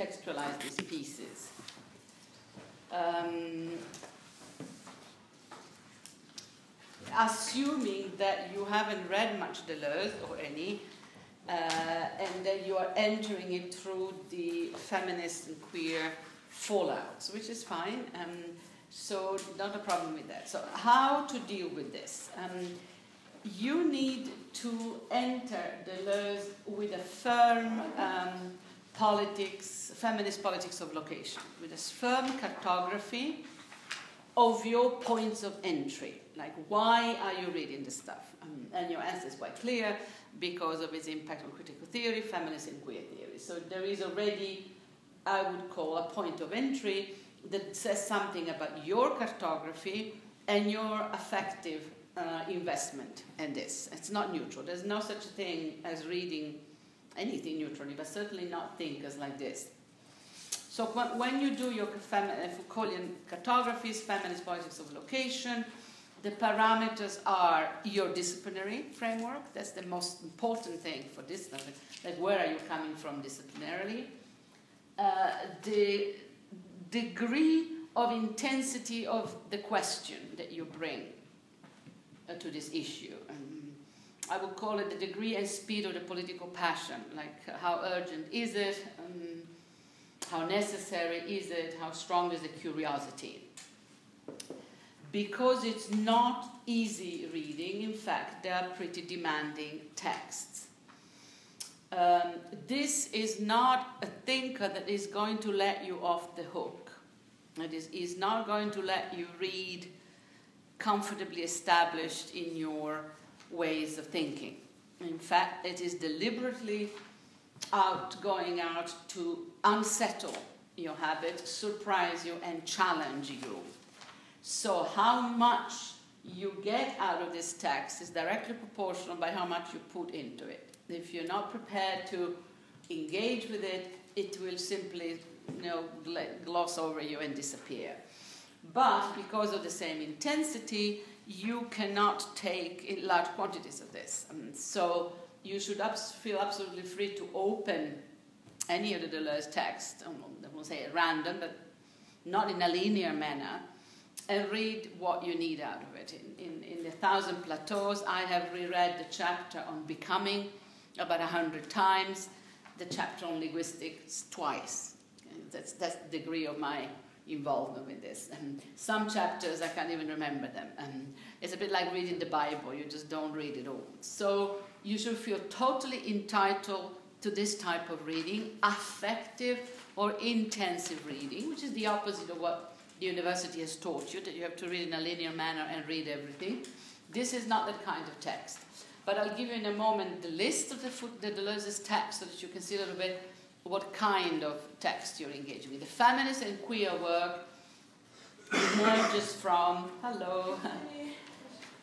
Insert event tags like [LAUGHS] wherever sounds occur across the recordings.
contextualize these pieces. Um, assuming that you haven't read much Deleuze or any, uh, and that you are entering it through the feminist and queer fallouts, which is fine. Um, so, not a problem with that. So, how to deal with this? Um, you need to enter Deleuze with a firm um, politics, feminist politics of location, with a firm cartography of your points of entry. Like, why are you reading this stuff? Um, and your answer is quite clear because of its impact on critical theory, feminist and queer theory. So there is already, I would call, a point of entry that says something about your cartography and your affective uh, investment in this. It's not neutral. There's no such thing as reading anything neutrally, but certainly not thinkers like this. So when you do your femi- Foucauldian cartographies, feminist politics of location, the parameters are your disciplinary framework. That's the most important thing for this. Like, where are you coming from disciplinarily? Uh, the degree of intensity of the question that you bring uh, to this issue. Um, I would call it the degree and speed of the political passion. Like, uh, how urgent is it? Um, how necessary is it? How strong is the curiosity? because it's not easy reading. In fact, they are pretty demanding texts. Um, this is not a thinker that is going to let you off the hook. It is, is not going to let you read comfortably established in your ways of thinking. In fact, it is deliberately out going out to unsettle your habit, surprise you, and challenge you. So, how much you get out of this text is directly proportional by how much you put into it. If you're not prepared to engage with it, it will simply you know, gloss over you and disappear. But because of the same intensity, you cannot take large quantities of this. Um, so you should abs- feel absolutely free to open any of the Deleuze text, um, I won't say at random, but not in a linear manner, and read what you need out of it. In, in, in The Thousand Plateaus, I have reread the chapter on becoming about a hundred times, the chapter on linguistics twice. That's, that's the degree of my involvement with this. And some chapters, I can't even remember them. And it's a bit like reading the Bible, you just don't read it all. So you should feel totally entitled to this type of reading, affective or intensive reading, which is the opposite of what the university has taught you that you have to read in a linear manner and read everything. This is not that kind of text. But I'll give you in a moment the list of the, the Deleuze's text so that you can see a little bit what kind of text you're engaging with. The feminist and queer work emerges from, hello,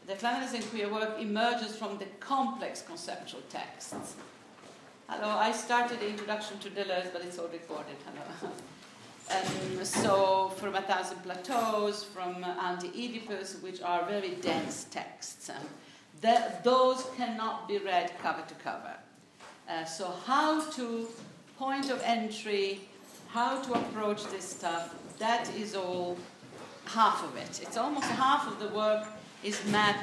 the feminist and queer work emerges from the complex conceptual texts. Hello, I started the introduction to Deleuze, but it's all recorded. Hello. [LAUGHS] Um, so from A Thousand Plateaus, from Anti-Oedipus, which are very dense texts. Um, those cannot be read cover to cover. Uh, so how to, point of entry, how to approach this stuff, that is all half of it. It's almost half of the work is map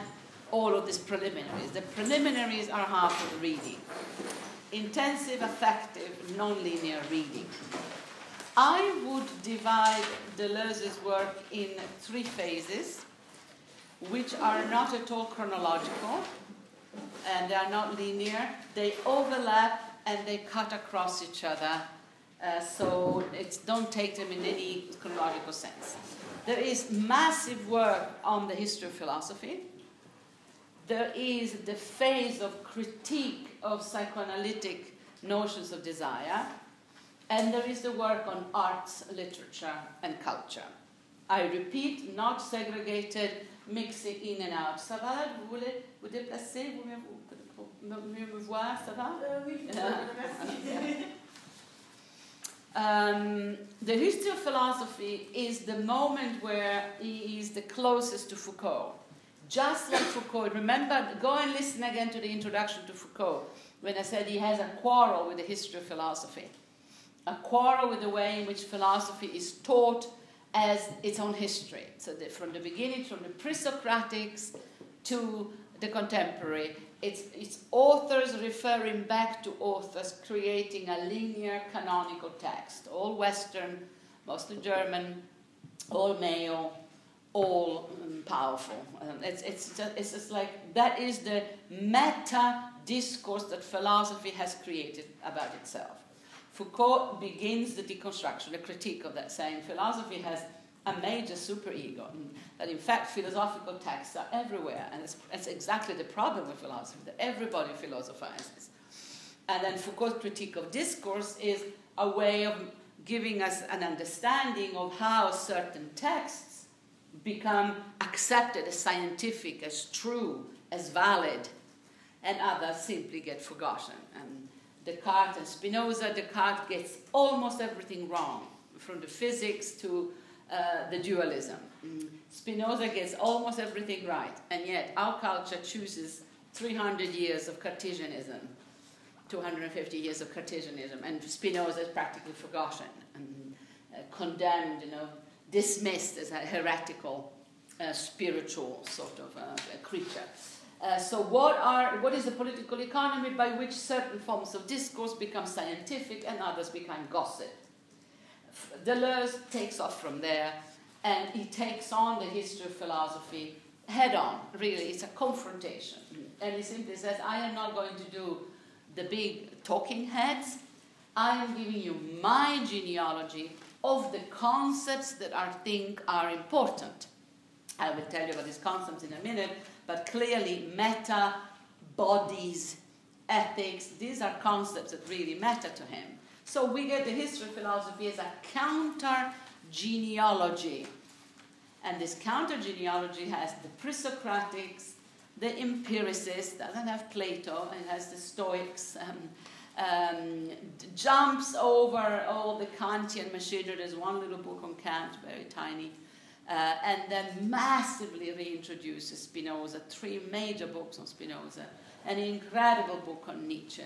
all of these preliminaries. The preliminaries are half of the reading. Intensive, affective, non-linear reading. I would divide Deleuze's work in three phases, which are not at all chronological and they are not linear. They overlap and they cut across each other. Uh, so it's, don't take them in any chronological sense. There is massive work on the history of philosophy. There is the phase of critique of psychoanalytic notions of desire and there is the work on arts, literature, and culture. I repeat, not segregated, mixing in and out. Ça va Vous voulez vous déplacer Vous mieux me voir Ça va euh, Oui, merci. Um, the history of philosophy is the moment where he is the closest to Foucault. Just like Foucault. Remember, go and listen again to the introduction to Foucault when I said he has a quarrel with the history of philosophy a quarrel with the way in which philosophy is taught as its own history. So that from the beginning, from the pre-Socratics to the contemporary, it's, it's authors referring back to authors creating a linear canonical text, all Western, mostly German, all male, all um, powerful. Um, it's, it's, just, it's just like that is the meta discourse that philosophy has created about itself. Foucault begins the deconstruction, the critique of that, saying philosophy has a major superego, that in fact philosophical texts are everywhere, and it's, it's exactly the problem with philosophy, that everybody philosophizes. And then Foucault's critique of discourse is a way of giving us an understanding of how certain texts become accepted as scientific, as true, as valid, and others simply get forgotten. And Descartes and Spinoza, Descartes gets almost everything wrong, from the physics to uh, the dualism. Spinoza gets almost everything right, and yet our culture chooses 300 years of Cartesianism, 250 years of Cartesianism, and Spinoza is practically forgotten and uh, condemned, you know, dismissed as a heretical, uh, spiritual sort of uh, creature. Uh, so, what, are, what is the political economy by which certain forms of discourse become scientific and others become gossip? Deleuze takes off from there and he takes on the history of philosophy head on, really. It's a confrontation. And he simply says, I am not going to do the big talking heads. I am giving you my genealogy of the concepts that I think are important. I will tell you about these concepts in a minute, but clearly, meta, bodies, ethics, these are concepts that really matter to him. So we get the history of philosophy as a counter genealogy. And this counter genealogy has the pre Socratics, the empiricists, doesn't have Plato, it has the Stoics, um, um, jumps over all the Kantian machinery. There's one little book on Kant, very tiny. Uh, and then massively reintroduces Spinoza, three major books on Spinoza, an incredible book on Nietzsche,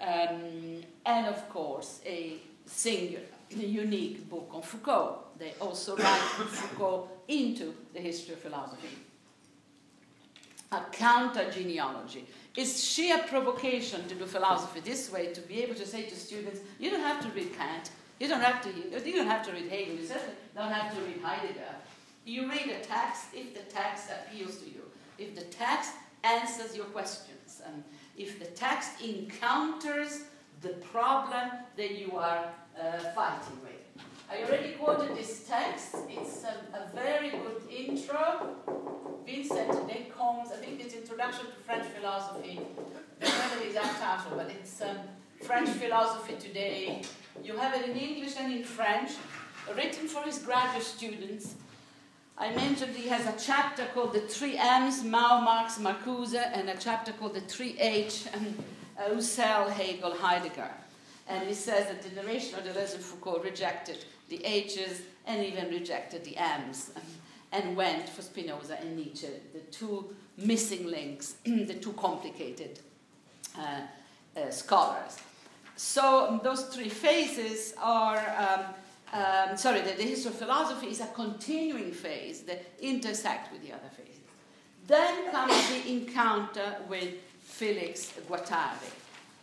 um, and of course a singular, unique book on Foucault. They also write Foucault into the history of philosophy. A counter genealogy. It's sheer provocation to do philosophy this way, to be able to say to students, you don't have to read Kant, you don't have to, you don't have to read Hegel, you certainly don't have to read Heidegger. You read a text if the text appeals to you, if the text answers your questions. And if the text encounters the problem that you are uh, fighting with. I already quoted this text. It's a, a very good intro. Vincent Descombes, I think it's Introduction to French Philosophy. I don't know the exact title, but it's um, French Philosophy Today. You have it in English and in French, written for his graduate students. I mentioned he has a chapter called The Three M's, Mao, Marx, Marcuse, and a chapter called The Three H, and uh, Husserl, Hegel, Heidegger. And he says that the generation of Deleuze and Foucault rejected the H's and even rejected the M's um, and went for Spinoza and Nietzsche, the two missing links, [CLEARS THROAT] the two complicated uh, uh, scholars. So um, those three phases are um, um, sorry, the, the history of philosophy is a continuing phase that intersect with the other phases. Then comes the encounter with Felix Guattari.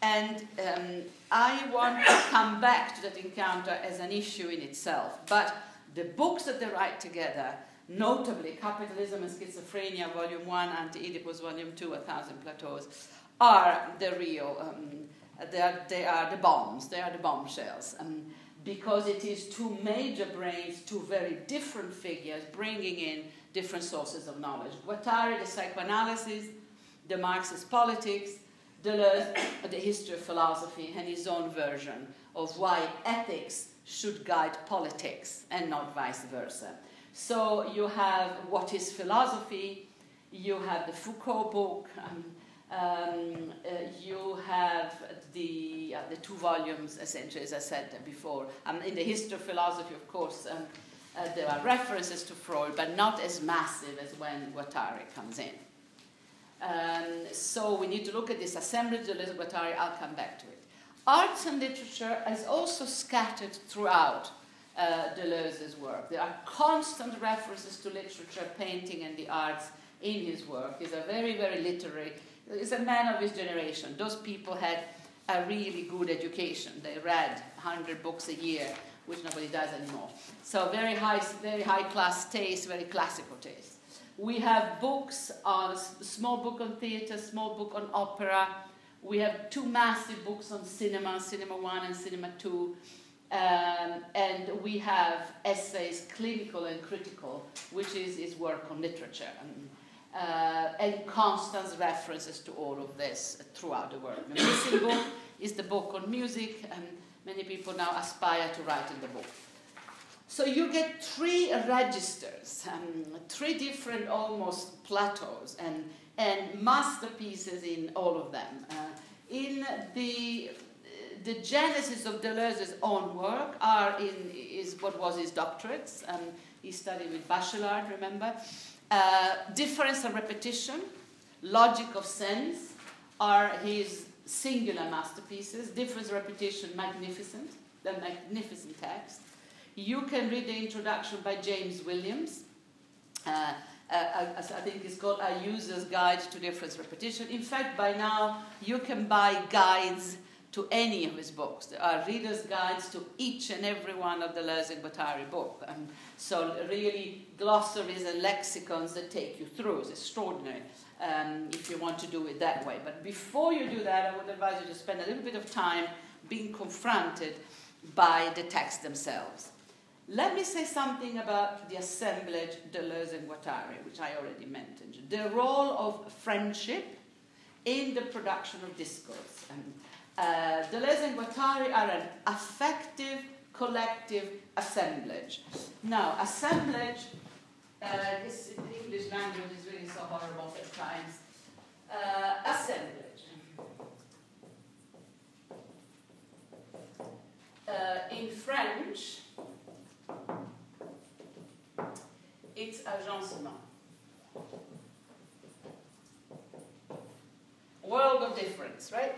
And um, I want to come back to that encounter as an issue in itself. But the books that they write together, notably Capitalism and Schizophrenia, Volume 1, Anti-Oedipus, Volume 2, A Thousand Plateaus, are the real, um, they, are, they are the bombs, they are the bombshells. Um, because it is two major brains, two very different figures, bringing in different sources of knowledge. Guattari, the psychoanalysis, the Marxist politics, Deleuze, [COUGHS] the history of philosophy, and his own version of why ethics should guide politics and not vice versa. So you have what is philosophy, you have the Foucault book, [LAUGHS] um, um, uh, you have the, uh, the two volumes, essentially, as I said before. Um, in the history of philosophy, of course, um, uh, there are references to Freud, but not as massive as when Guattari comes in. Um, so we need to look at this assemblage of Guattari. I'll come back to it. arts and literature is also scattered throughout uh, Deleuze's work. There are constant references to literature, painting, and the arts in his work. He's a very, very literary, he's a man of his generation. Those people had a really good education. They read 100 books a year, which nobody does anymore. So very high, very high class taste, very classical taste. We have books on small book on theater, small book on opera. We have two massive books on cinema, Cinema One and Cinema Two. Um, and we have essays, clinical and critical, which is his work on literature. And, uh, and constant references to all of this throughout the work. The missing book is the book on music, and many people now aspire to write in the book. So you get three registers, um, three different almost plateaus, and, and masterpieces in all of them. Uh, in the the genesis of Deleuze's own work are in is what was his doctorates. Um, he studied with Bachelard, remember? Uh, difference and repetition, logic of sense are his singular masterpieces. Difference and repetition, magnificent, the magnificent text. You can read the introduction by James Williams. Uh, uh, I think it's called A User's Guide to Difference Repetition. In fact, by now you can buy guides to any of his books. There are reader's guides to each and every one of the Deleuze and Guattari book. And so really glossaries and lexicons that take you through. It's extraordinary um, if you want to do it that way. But before you do that, I would advise you to spend a little bit of time being confronted by the texts themselves. Let me say something about the assemblage Deleuze and Guattari, which I already mentioned. The role of friendship in the production of discourse. Uh, Deleuze and Guattari are an affective collective assemblage. Now, assemblage, uh, this English language is really so horrible at times. Uh, assemblage. Uh, in French, it's agencement. World of difference, right?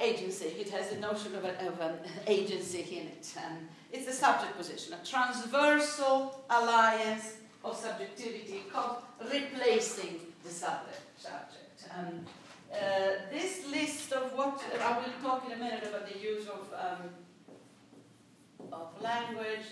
agency. It has a notion of, a, of an agency in it. And it's a subject position, a transversal alliance of subjectivity replacing the subject. subject. Um, uh, this list of what I will talk in a minute about the use of, um, of language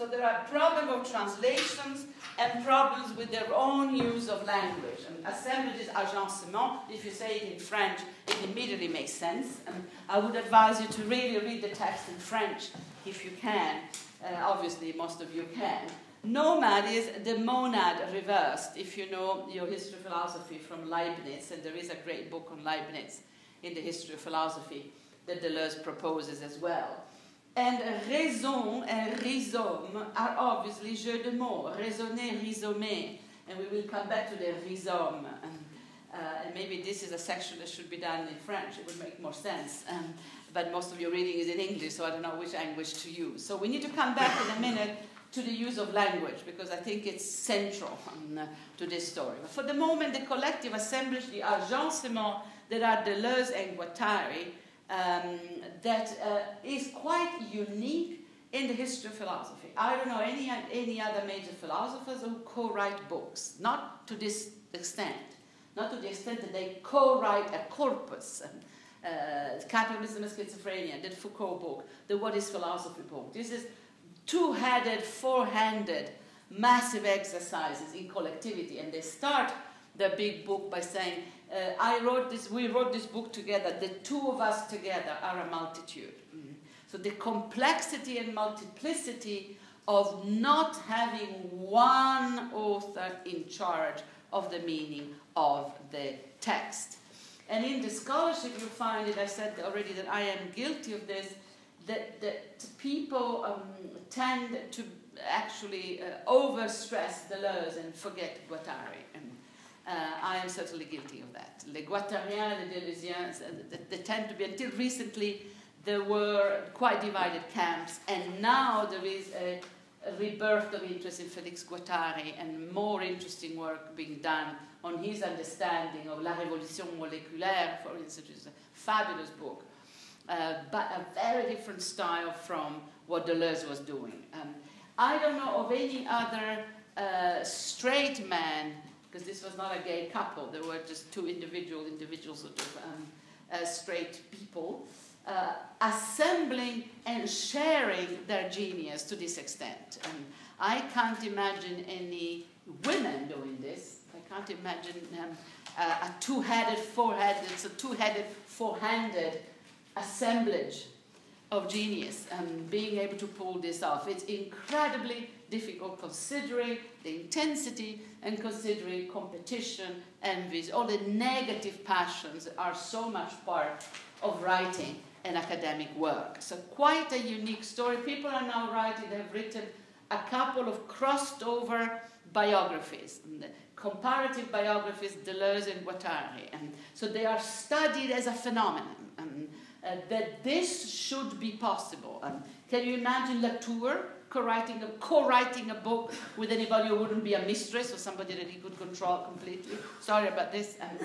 So there are problems of translations and problems with their own use of language. And assemblage is agencement. If you say it in French, it immediately makes sense. And I would advise you to really read the text in French if you can. Uh, obviously, most of you can. Nomad is the monad reversed, if you know your history of philosophy from Leibniz, and there is a great book on Leibniz in the history of philosophy that Deleuze proposes as well. And raison and rhizome are obviously jeux de mots, raisonner, rhizomer. And we will come back to the rhizome. And, uh, and maybe this is a section that should be done in French, it would make more sense. Um, but most of your reading is in English, so I don't know which language to use. So we need to come back in a minute to the use of language because I think it's central um, to this story. But for the moment, the collective assemblage, the agencement that are Deleuze and Guattari, um, that uh, is quite unique in the history of philosophy. I don't know any, any other major philosophers who co write books, not to this extent, not to the extent that they co write a corpus. Uh, Capitalism and Schizophrenia, that Foucault book, the What is Philosophy book. This is two headed, four handed, massive exercises in collectivity, and they start the big book by saying uh, I wrote this, we wrote this book together. The two of us together are a multitude. Mm. So the complexity and multiplicity of not having one author in charge of the meaning of the text. And in the scholarship, you find it, I said already that I am guilty of this, that, that people um, tend to actually uh, overstress Deleuze and forget Guattari. And uh, I am certainly guilty of that. Les Guattariens, les Deleuziens, they tend to be, until recently, there were quite divided camps, and now there is a, a rebirth of interest in Felix Guattari and more interesting work being done on his understanding of La Révolution moléculaire, for instance, which is a fabulous book, uh, but a very different style from what Deleuze was doing. Um, I don't know of any other uh, straight man, because this was not a gay couple, there were just two individual, individual sort of um, uh, straight people, uh, assembling and sharing their genius to this extent. And I can't imagine any women doing this. I can't imagine um, uh, a two-headed, four-headed, it's a two-headed, four-handed assemblage of genius and being able to pull this off. It's incredibly difficult considering the intensity and considering competition, envies, all the negative passions are so much part of writing and academic work. So quite a unique story. People are now writing, they've written a couple of crossed over biographies, comparative biographies, Deleuze and Guattari. And so they are studied as a phenomenon. And, uh, that this should be possible. Um, can you imagine Latour co-writing a, co-writing a book with anybody who wouldn't be a mistress or somebody that he could control completely? Sorry about this. Um,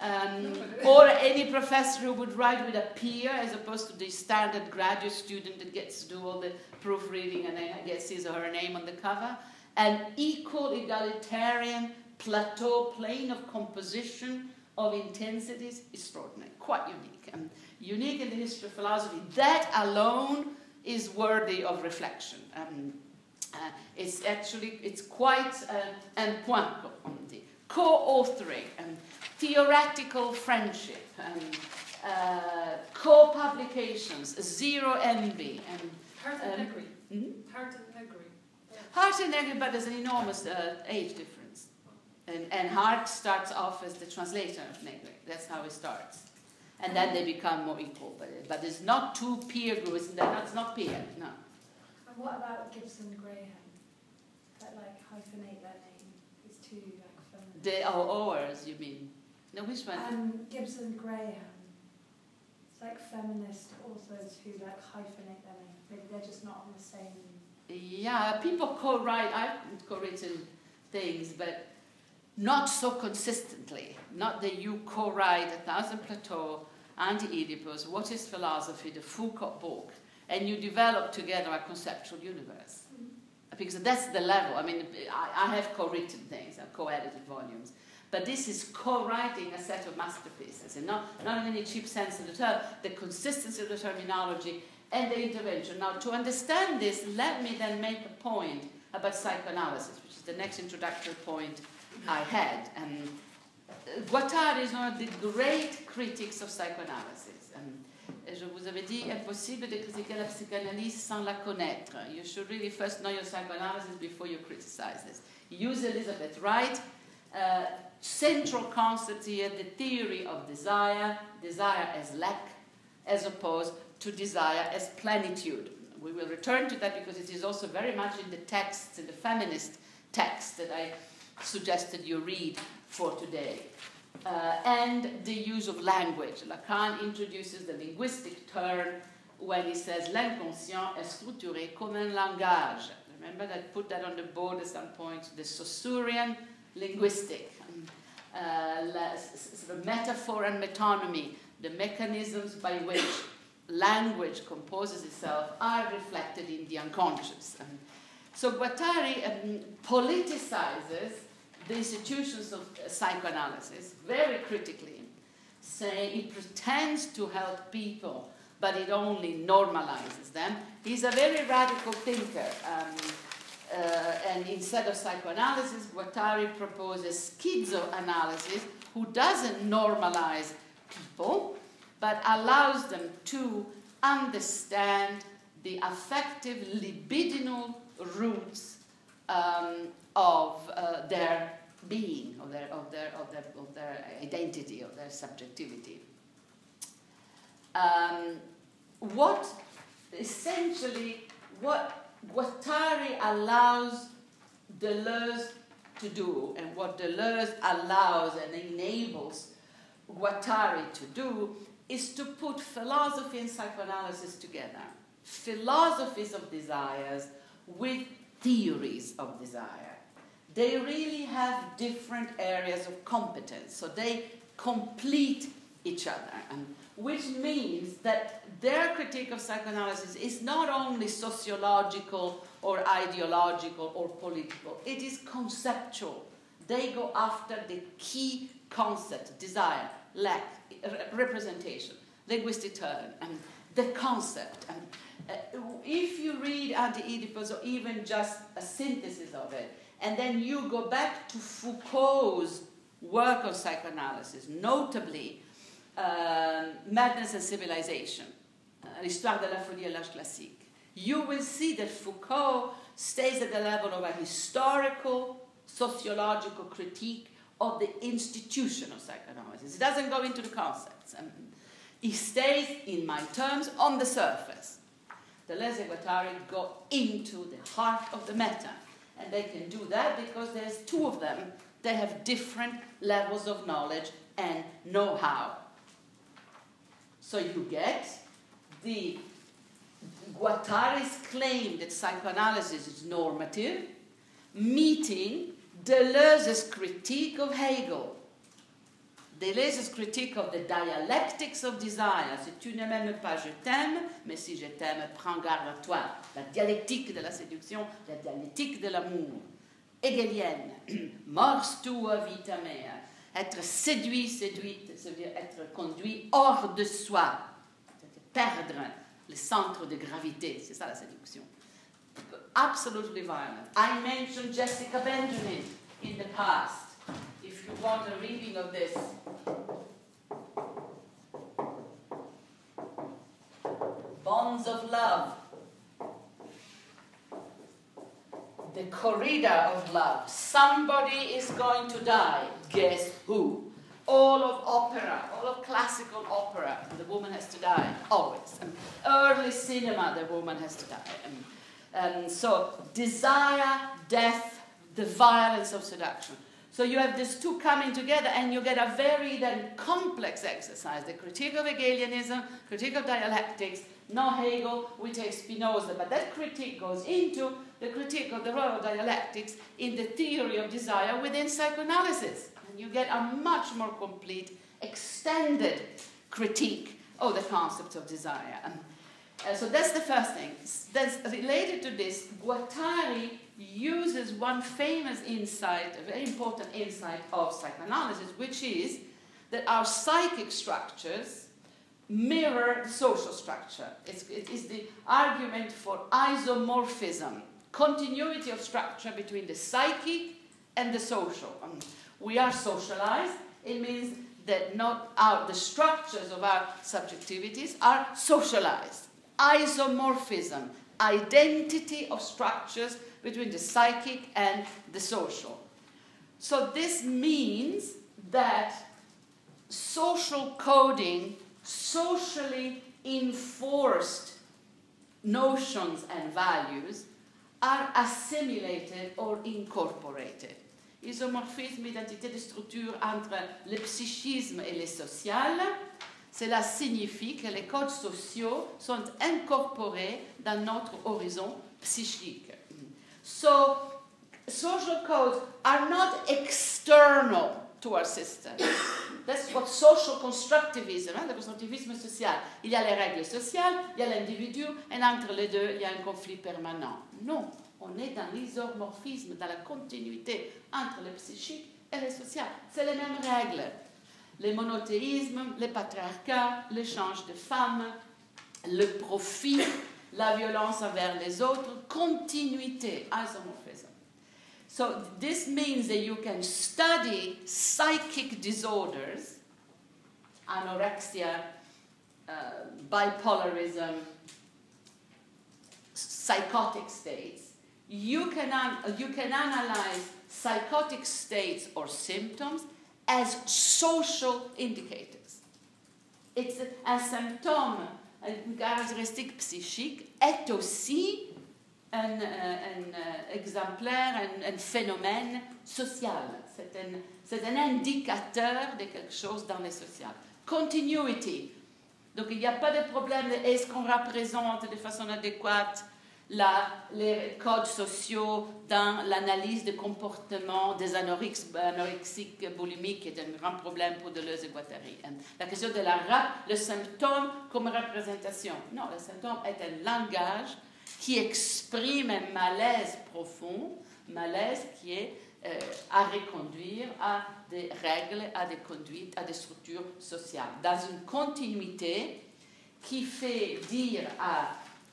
um, or any professor who would write with a peer as opposed to the standard graduate student that gets to do all the proofreading and then gets his or her name on the cover. An equal egalitarian plateau plane of composition of intensities extraordinary, quite unique. Um, unique in the history of philosophy. That alone is worthy of reflection. Um, uh, it's actually it's quite uh, un point co-authoring and theoretical friendship and uh, co-publications, zero envy and Hardt and um, Negri. Hmm? Hardt and Negri. Hardt and Negri, but there's an enormous uh, age difference. And, and Hardt starts off as the translator of Negri. That's how it starts and then they become more equal. But, but it's not two peer groups, that's not peer, no. And what about Gibson Graham? That like hyphenate their name? It's too like feminine. The oh, ours, you mean? No, which one? Um, Gibson Graham. It's like feminist authors who like hyphenate their name. Maybe they're just not on the same. Yeah, people co-write. I've co-written things, but not so consistently. Not that you co-write A Thousand Plateaux, Anti-Oedipus, What is Philosophy, the Foucault book, and you develop together a conceptual universe. Because that's the level. I mean, I, I have co-written things, I've co-edited volumes. But this is co-writing a set of masterpieces, and not, not in any cheap sense of the term, the consistency of the terminology and the intervention. Now, to understand this, let me then make a point about psychoanalysis, which is the next introductory point I had. And Guattari is one of the great critics of psychoanalysis. And je vous avais dit, impossible de critiquer la psychanalyse sans la connaître. You should really first know your psychoanalysis before you criticize this. Use Elizabeth Wright. Uh, central concept here, the theory of desire, desire as lack, as opposed to desire as plenitude. We will return to that because it is also very much in the texts, in the feminist texts that I suggested you read for today. Uh, and the use of language. Lacan introduces the linguistic turn when he says l'inconscient est structuré comme un langage. Remember that put that on the board at some point, the Saussurean linguistic, uh, sort of metaphor and metonymy, the mechanisms by which language composes itself are reflected in the unconscious. Um, so Guattari um, politicizes the institutions of psychoanalysis very critically, say it pretends to help people, but it only normalizes them. He's a very radical thinker. Um, uh, and instead of psychoanalysis, Guattari proposes schizoanalysis, who doesn't normalize people, but allows them to understand the affective libidinal roots um, of uh, their being, of their, of, their, of, their, of their identity, of their subjectivity. Um, what essentially, what Guattari allows Deleuze to do, and what Deleuze allows and enables Guattari to do, is to put philosophy and psychoanalysis together. Philosophies of desires with theories of desire. They really have different areas of competence, so they complete each other, and, which means that their critique of psychoanalysis is not only sociological or ideological or political, it is conceptual. They go after the key concept, desire, lack, representation, linguistic turn, and the concept. And uh, if you read Anti-Oedipus or even just a synthesis of it, and then you go back to Foucault's work on psychoanalysis, notably uh, Madness and Civilization, uh, l'histoire de la folie à l'âge classique, you will see that Foucault stays at the level of a historical, sociological critique of the institution of psychoanalysis. He doesn't go into the concepts. Um, he stays, in my terms, on the surface. Deleuze and Guattari go into the heart of the matter. And they can do that because there's two of them. They have different levels of knowledge and know how. So you get the Guattari's claim that psychoanalysis is normative, meeting Deleuze's critique of Hegel. Deleuze's critique of the dialectics of desire. Si tu ne m'aimes pas, je t'aime, mais si je t'aime, prends garde à toi. La dialectique de la séduction, la dialectique de l'amour. Hegelienne. [CLEARS THROAT] Mors tua vita mea. Être séduit, séduite, ça veut dire être conduit hors de soi. Perdre le centre de gravité. C'est ça la séduction. Absolutely violent. I mentioned Jessica Benjamin in the past. If you want a reading of this, Bonds of Love. The corrida of love. Somebody is going to die. Guess who? all of opera, all of classical opera, the woman has to die, always. And early cinema, the woman has to die. And, and so, desire, death, the violence of seduction. So you have these two coming together, and you get a very then complex exercise: the critique of Hegelianism, critique of dialectics. No Hegel, we take Spinoza, but that critique goes into the critique of the of dialectics in the theory of desire within psychoanalysis and you get a much more complete, extended critique of the concept of desire. Uh, so that's the first thing. That's related to this, Guattari uses one famous insight, a very important insight of psychoanalysis, which is that our psychic structures mirror social structure. It's, it is the argument for isomorphism, continuity of structure between the psychic and the social. We are socialized. It means that not our, the structures of our subjectivities are socialized. Isomorphism, identity of structures between the psychic and the social. So this means that social coding, socially enforced notions and values are assimilated or incorporated isomorphisme, identité de structure entre le psychisme et le social. Cela signifie que les codes sociaux sont incorporés dans notre horizon psychique. So, social codes are not external to our system. That's what social constructivism, hein, le constructivisme social. Il y a les règles sociales, il y a l'individu, et entre les deux, il y a un conflit permanent. Non, on est dans l'isomorphisme, dans la continuité entre le psychique et le social. C'est les mêmes règles. Le monothéisme, le patriarcat, l'échange de femmes, le profit, la violence envers les autres, continuité, isomorphism. So this means that you can study psychic disorders, anorexia, uh, bipolarism, psychotic states, you can, you can analyze psychotic states or symptoms as social indicators. It's un symptôme, une caractéristique psychique est aussi un, euh, euh, exemplaire, un, phénomène social. C'est un, un indicateur de quelque chose dans le social. Continuity. Donc il n'y a pas de problème de est-ce qu'on représente de façon adéquate les codes sociaux dans l'analyse des comportements des anorexiques boulimiques, qui est un grand problème pour Deleuze et Guattari. La question de la le symptôme comme représentation. Non, le symptôme est un langage qui exprime un malaise profond, malaise qui est euh, à reconduire à des règles, à des conduites, à des structures sociales, dans une continuité qui fait dire à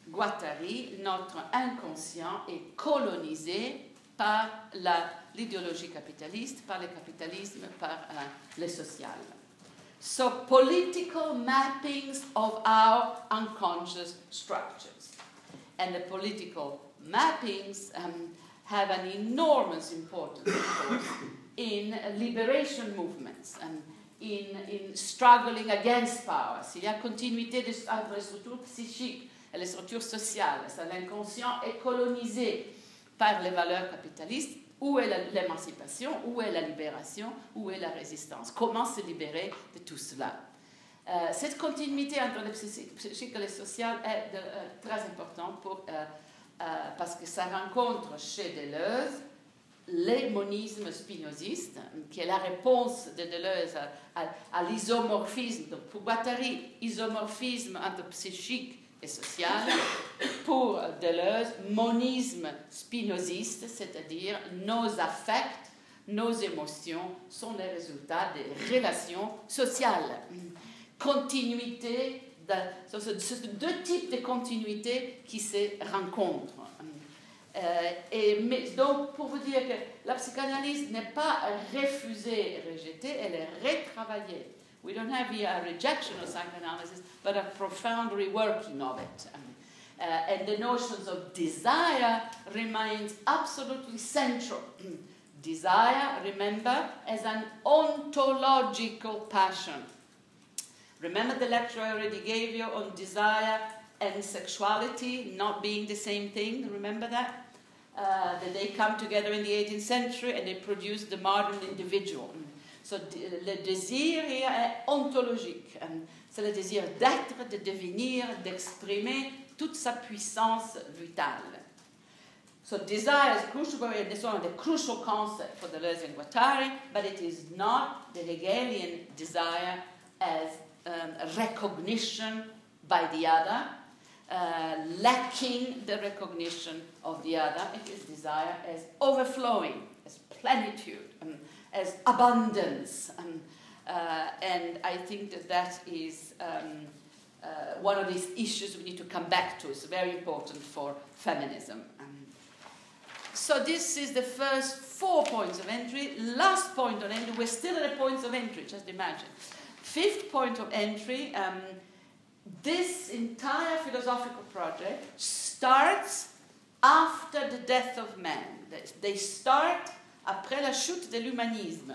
Guattari, notre inconscient est colonisé par l'idéologie capitaliste, par le capitalisme, par euh, le social. So, political mappings of our unconscious structures. And the political mappings um, have an enormous importance, of course, in liberation movements and in, in struggling against power. S'il y a continuité entre les structures psychiques et les structures sociales, l'inconscient est colonisé par les valeurs capitalistes, où est l'émancipation, où est la libération, où est la résistance? Comment se libérer de tout cela? Cette continuité entre le psychique et le social est euh, très importante euh, euh, parce que ça rencontre chez Deleuze les monismes spinozistes, qui est la réponse de Deleuze à, l'isomorphisme. Donc pour Guattari, isomorphisme entre psychique et social. Pour Deleuze, monisme spinoziste, c'est-à-dire nos affects, nos émotions sont les résultats des relations sociales. Continuité ce sont deux types de continuité qui se rencontrent. Euh, et, donc, pour vous dire que la psychanalyse n'est pas refusée, rejetée, elle est retravaillée. We don't have here a rejection of psychoanalysis, but a profound reworking of it. Uh, and the notions of desire remains absolutely central. desire, remember, as an ontological passion. Remember the lecture I already gave you on desire and sexuality not being the same thing? Remember that? Uh, that they come together in the 18th century and they produce the modern individual. So, le désir est ontologique. C'est le désir d'être, de devenir, d'exprimer toute sa puissance vitale. So desire is crucial, it's one of the crucial concepts for Deleuze and Guattari, but it is not the Hegelian desire as um, recognition by the other, uh, lacking the recognition of the other. It is desire as overflowing, as plenitude, um, as abundance. Um, uh, and I think that that is um, uh, one of these issues we need to come back to. It's very important for feminism. Um, so this is the first four points of entry. Last point on entry, we're still at the points of entry, just imagine. Fifth point of entry um, this entire philosophical project starts after the death of man. They start après la chute de l'humanisme,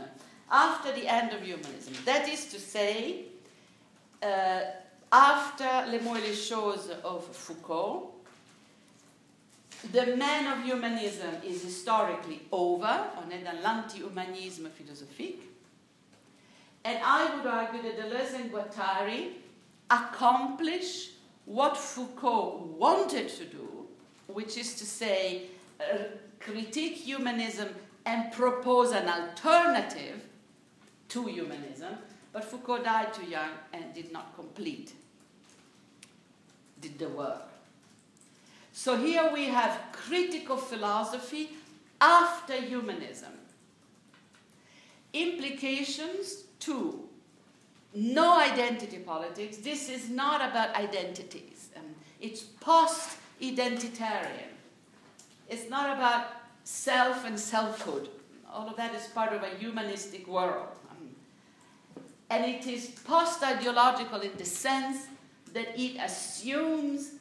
after the end of humanism. That is to say, uh, after Les mots et les choses of Foucault, the man of humanism is historically over, on est dans l'anti-humanisme philosophique. And I would argue that Deleuze and Guattari accomplish what Foucault wanted to do, which is to say, uh, critique humanism and propose an alternative to humanism, but Foucault died too young and did not complete did the work. So here we have critical philosophy after humanism. Implications Two, no identity politics. This is not about identities. Um, it's post identitarian. It's not about self and selfhood. All of that is part of a humanistic world. Um, and it is post ideological in the sense that it assumes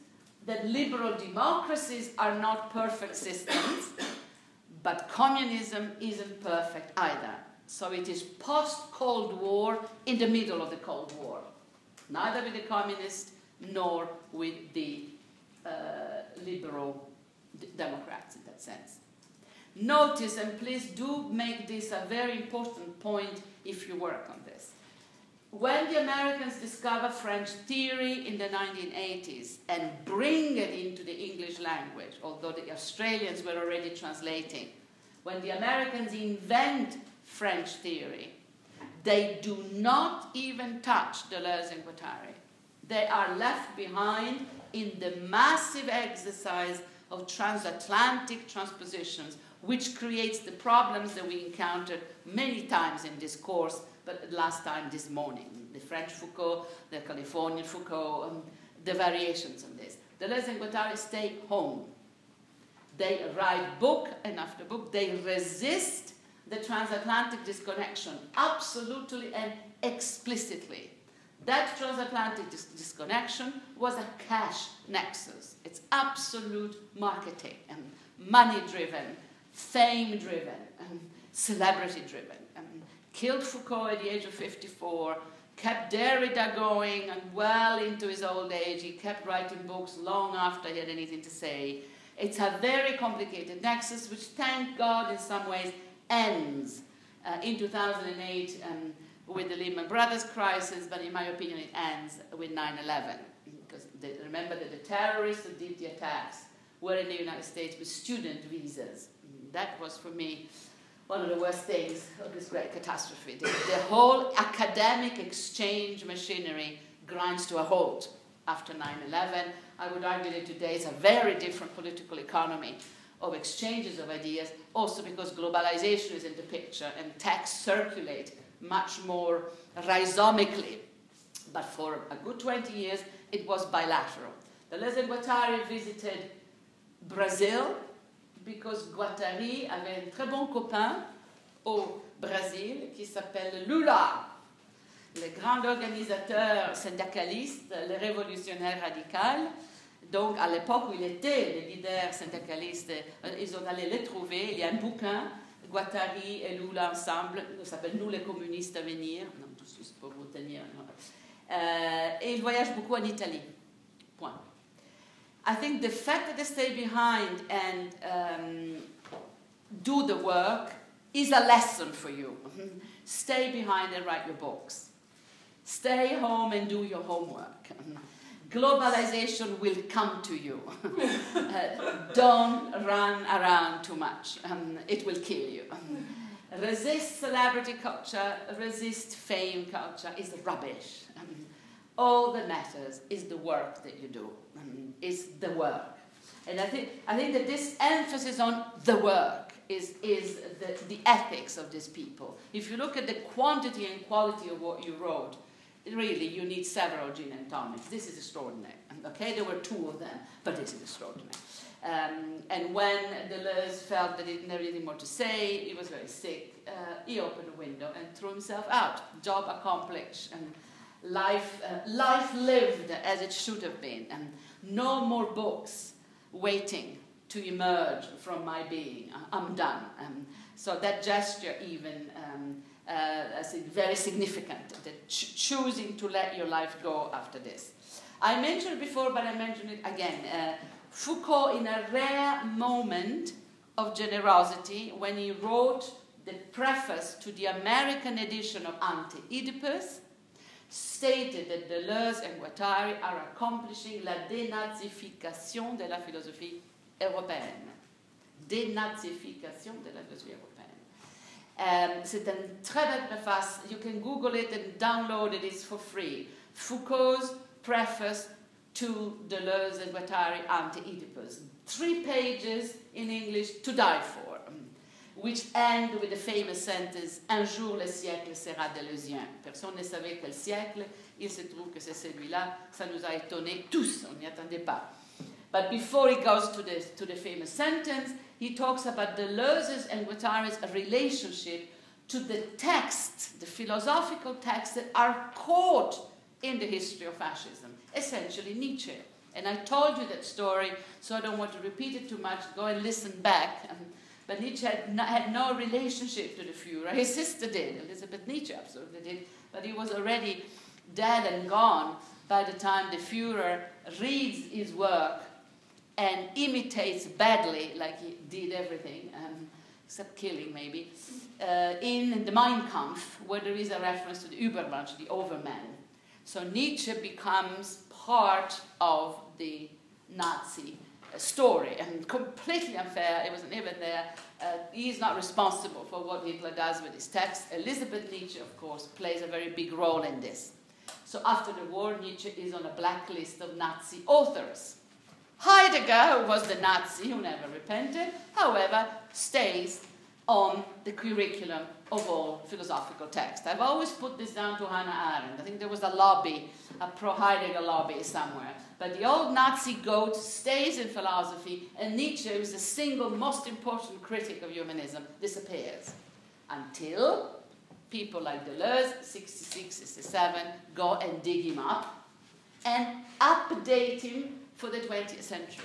that liberal democracies are not perfect systems, [COUGHS] but communism isn't perfect either. So it is post Cold War in the middle of the Cold War, neither with the communists nor with the uh, liberal Democrats in that sense. Notice, and please do make this a very important point if you work on this. when the Americans discover French theory in the 1980s and bring it into the English language, although the Australians were already translating, when the Americans invent French theory, they do not even touch Deleuze and Guattari. They are left behind in the massive exercise of transatlantic transpositions, which creates the problems that we encountered many times in this course, but last time this morning. The French Foucault, the Californian Foucault, um, the variations on this. Deleuze and Guattari stay home. They write book and after book, they resist the transatlantic disconnection absolutely and explicitly. That transatlantic dis- disconnection was a cash nexus. It's absolute marketing and money driven, fame driven, and celebrity driven. And killed Foucault at the age of 54, kept Derrida going, and well into his old age, he kept writing books long after he had anything to say. It's a very complicated nexus, which, thank God, in some ways, ends uh, in 2008 um, with the Lehman Brothers crisis, but in my opinion, it ends with 9 11. Because they, remember that the terrorists who did the attacks were in the United States with student visas. That was for me one of the worst things of this great catastrophe. The, the whole academic exchange machinery grinds to a halt after 9 11. I would argue that today is a very different political economy of exchanges of ideas, also because globalization is in the picture and texts circulate much more rhizomically. But for a good 20 years, it was bilateral. Deleuze and Guattari visited Brazil because Guattari avait un très bon copain au Brésil qui s'appelle Lula, le grand organisateur syndicaliste, le révolutionnaire radical, donc, à l'époque où il était le leader syndicaliste, euh, ils ont allé le trouver. Il y a un bouquin, Guattari et Lula ensemble, ça s'appelle Nous les communistes à venir. Non, tout juste pour vous tenir. Euh, et il voyage beaucoup en Italie. Point. I think the fact that they stay behind and um, do the work is a lesson for you. stay behind and write your books. Stay home and do your homework globalization will come to you. [LAUGHS] uh, don't run around too much, um, it will kill you. Um, resist celebrity culture, resist fame culture is rubbish. Um, all that matters is the work that you do, um, is the work. And I think, I think that this emphasis on the work is, is the, the ethics of these people. If you look at the quantity and quality of what you wrote, really you need several gin and tonics. This is extraordinary. Okay, there were two of them, but this is extraordinary. Um, and when Deleuze felt that he didn't have anything more to say, he was very sick, uh, he opened a window and threw himself out. Job accomplished and life, uh, life lived as it should have been. And no more books waiting to emerge from my being. I'm done. Um, so that gesture even um, uh, very significant, that ch- choosing to let your life go after this. I mentioned before, but I mention it again. Uh, Foucault, in a rare moment of generosity, when he wrote the preface to the American edition of Anti Oedipus, stated that Deleuze and Guattari are accomplishing la dénazification de la philosophie européenne. Dénazification de la philosophie européenne. Um, c'est une très belle préface. You can Google it and download it. It's for free. Foucault's preface to Deleuze and Guattari Anti-Oedipus. Three pages in English to die for, um, which end with the famous sentence Un jour le siècle sera deleuzien. Personne ne savait quel siècle. Il se trouve que c'est celui-là. Ça nous a étonnés tous. On n'y attendait pas. But before he goes to the, to the famous sentence, he talks about Deleuze's and Guattari's relationship to the texts, the philosophical texts that are caught in the history of fascism, essentially Nietzsche. And I told you that story, so I don't want to repeat it too much. Go and listen back. [LAUGHS] But Nietzsche had no, had no, relationship to the Fuhrer. His sister did, Elizabeth Nietzsche absolutely did, but he was already dead and gone by the time the Fuhrer reads his work and imitates badly, like he did everything, um, except killing maybe, uh, in the Mein Kampf, where there is a reference to the Übermensch, the overman. So Nietzsche becomes part of the Nazi uh, story and completely unfair. It wasn't even there. Uh, he's not responsible for what Hitler does with his text. Elizabeth Nietzsche, of course, plays a very big role in this. So after the war, Nietzsche is on a blacklist of Nazi authors. Heidegger, who was the Nazi who never repented, however, stays on the curriculum of all philosophical texts. I've always put this down to Hannah Arendt. I think there was a lobby, a pro Heidegger lobby somewhere. But the old Nazi goat stays in philosophy, and Nietzsche, who is the single most important critic of humanism, disappears. Until people like Deleuze, 66, 67, go and dig him up and update him for the 20th century.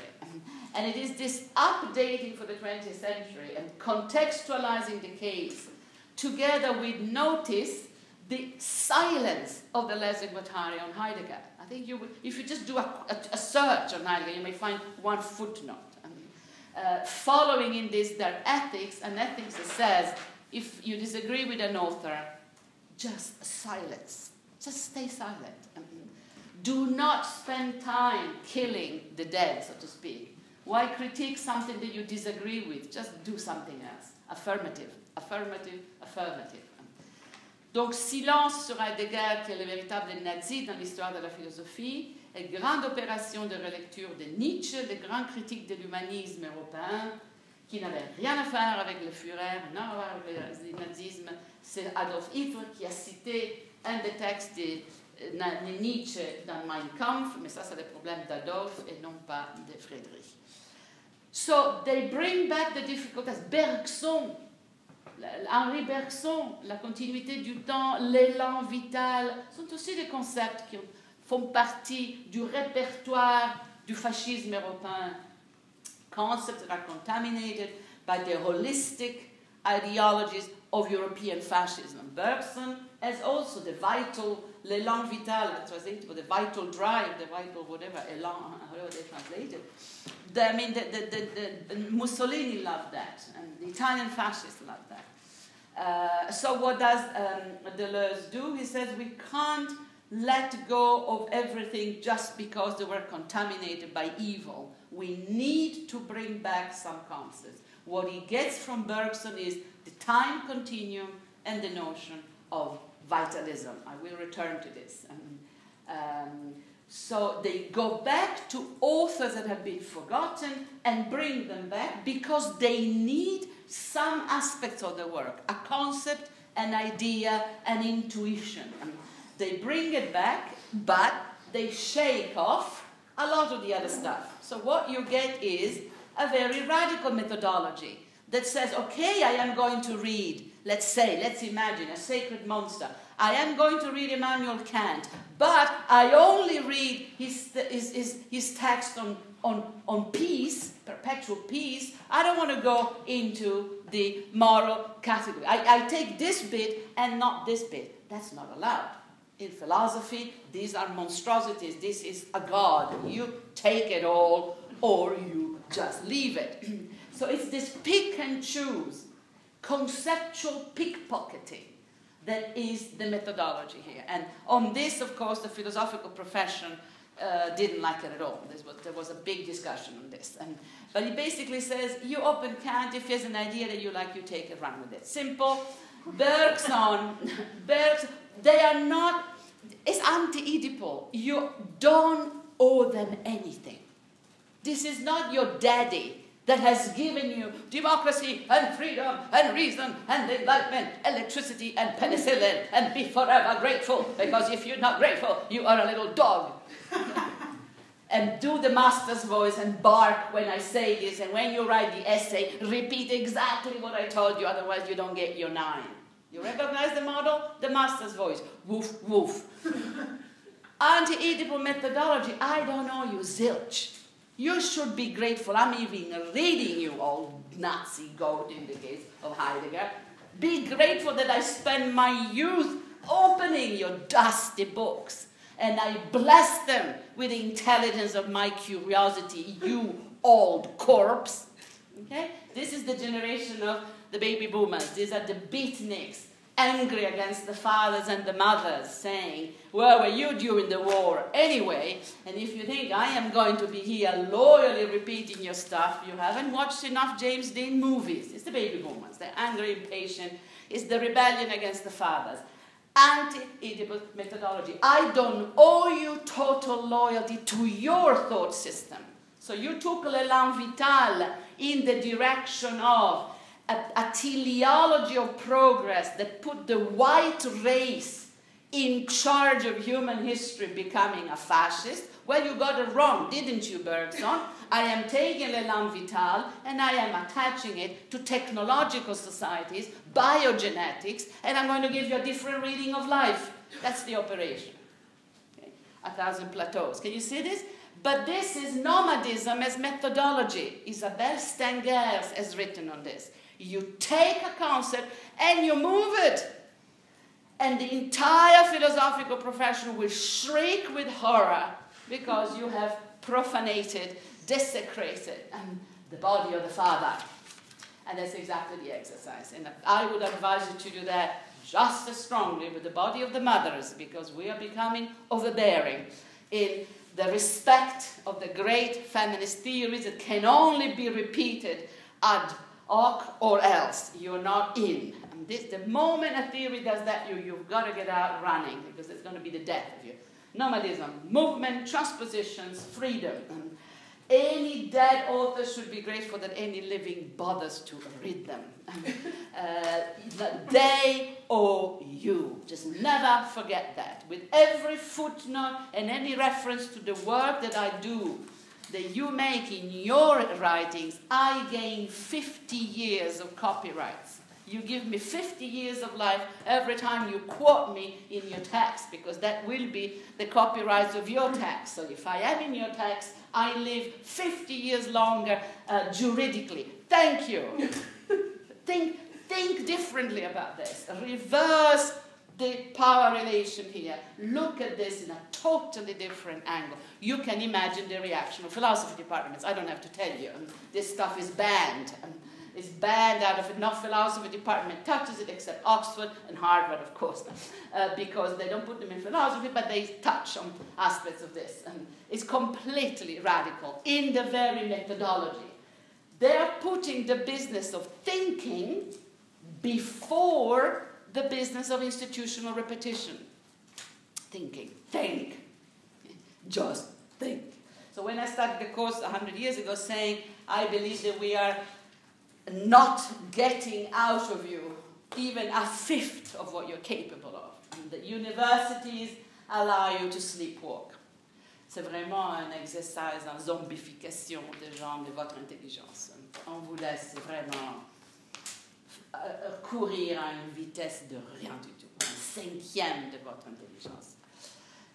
And it is this updating for the 20th century and contextualizing the case together with notice the silence of Deleuze Guattari on Heidegger. I think you would, if you just do a, a, a search on Heidegger, you may find one footnote. uh, following in this their ethics, and ethics says if you disagree with an author, just silence. Just stay silent. Do not spend time killing the dead, so to speak. Why critique something that you disagree with? Just do something else. Affirmative, affirmative, affirmative. Donc, silence sur Heidegger, qui est le véritable nazi dans l'histoire de la philosophie, et grande opération de relecture de Nietzsche, le grand critique de l'humanisme européen, qui n'avait rien à faire avec le Führer, non avec le nazisme. C'est Adolf Hitler qui a cité un des textes de, de Nietzsche dans Mein Kampf, mais ça, c'est le problème d'Adolf et non pas de Friedrich. So they bring back the difficulties. Bergson, Henri Bergson, la continuité du temps, l'élan vital, sont aussi des concepts qui font partie du répertoire du fascisme européen. Concepts that are contaminated by the holistic ideologies of European fascism. Bergson has also the vital, l'élan vital, translated, the vital drive, the vital whatever, élan, however they translate it. The, I mean, the, the, the, Mussolini loved that, and the Italian fascists loved that. Uh, so what does um, Deleuze do? He says we can't let go of everything just because they were contaminated by evil. We need to bring back some concepts. What he gets from Bergson is the time continuum and the notion of vitalism. I will return to this. um, so they go back to authors that have been forgotten and bring them back because they need some aspects of the work a concept, an idea, an intuition. They bring it back, but they shake off a lot of the other stuff. So what you get is a very radical methodology that says, okay, I am going to read, let's say, let's imagine a sacred monster. I am going to read Immanuel Kant, but I only read his, his, his, his text on, on, on peace, perpetual peace. I don't want to go into the moral category. I, I take this bit and not this bit. That's not allowed. In philosophy, these are monstrosities. This is a God. You take it all or you just leave it. [CLEARS THROAT] so it's this pick and choose, conceptual pickpocketing that is the methodology here. And on this, of course, the philosophical profession uh, didn't like it at all. Was, there was a big discussion on this. And, but he basically says, you open Kant, if there's an idea that you like, you take it, run with it. Simple. Bergson, [LAUGHS] Bergson, they are not, it's anti-Oedipal. You don't owe them anything. This is not your daddy that has given you democracy and freedom and reason and enlightenment, electricity and penicillin, and be forever grateful because if you're not grateful, you are a little dog. [LAUGHS] and do the master's voice and bark when I say this, and when you write the essay, repeat exactly what I told you, otherwise, you don't get your nine. You recognize the model? The master's voice. Woof, woof. [LAUGHS] Anti Oedipal methodology. I don't know you, zilch. You should be grateful. I'm even reading you, old Nazi goat in the case of Heidegger. Be grateful that I spent my youth opening your dusty books and I bless them with the intelligence of my curiosity, you old corpse. Okay? This is the generation of the baby boomers. These are the beatniks, angry against the fathers and the mothers, saying, Where were you during the war anyway? And if you think I am going to be here loyally repeating your stuff, you haven't watched enough James Dean movies. It's the baby boomers. They're angry, impatient. It's the rebellion against the fathers. Anti-Oedipus methodology. I don't owe you total loyalty to your thought system. So you took l'élan vital in the direction of a, a teleology of progress that put the white race in charge of human history becoming a fascist. Well, you got it wrong, didn't you, Bergson? I am taking l'élan vital and I am attaching it to technological societies, biogenetics, and I'm going to give you a different reading of life. That's the operation. Okay? A thousand plateaus. Can you see this? But this is nomadism as methodology. Isabelle Stengers has written on this. You take a concept and you move it. And the entire philosophical profession will shriek with horror because you have profanated, desecrated um, the body of the Father. And that's exactly the exercise. And I would advise you to do that just as strongly with the body of the mothers because we are becoming overbearing in the respect of the great feminist theories that can only be repeated ad or else you're not in. And this, the moment a theory does that, you, you've got to get out running because it's going to be the death of you. Nomadism, movement, transpositions, freedom. And any dead author should be grateful that any living bothers to read them. [LAUGHS] uh, they owe you. Just never forget that. With every footnote and any reference to the work that I do, that you make in your writings, I gain 50 years of copyrights. You give me 50 years of life every time you quote me in your text, because that will be the copyrights of your text. So if I am in your text, I live 50 years longer uh, juridically. Thank you. [LAUGHS] think, think differently about this. Reverse the power relation here. Look at this in a totally different angle. You can imagine the reaction of philosophy departments. I don't have to tell you. This stuff is banned. It's banned out of. No philosophy department touches it except Oxford and Harvard, of course, [LAUGHS] uh, because they don't put them in philosophy, but they touch on aspects of this. And it's completely radical in the very methodology. They're putting the business of thinking before the business of institutional repetition. Thinking, think, just think. So when I started the course 100 years ago saying, I believe that we are not getting out of you even a fifth of what you're capable of. And that universities allow you to sleepwalk. C'est vraiment un exercice en zombification de gens de votre intelligence. On vous laisse vraiment euh, courir à une vitesse de rien du tout, un cinquième de votre intelligence.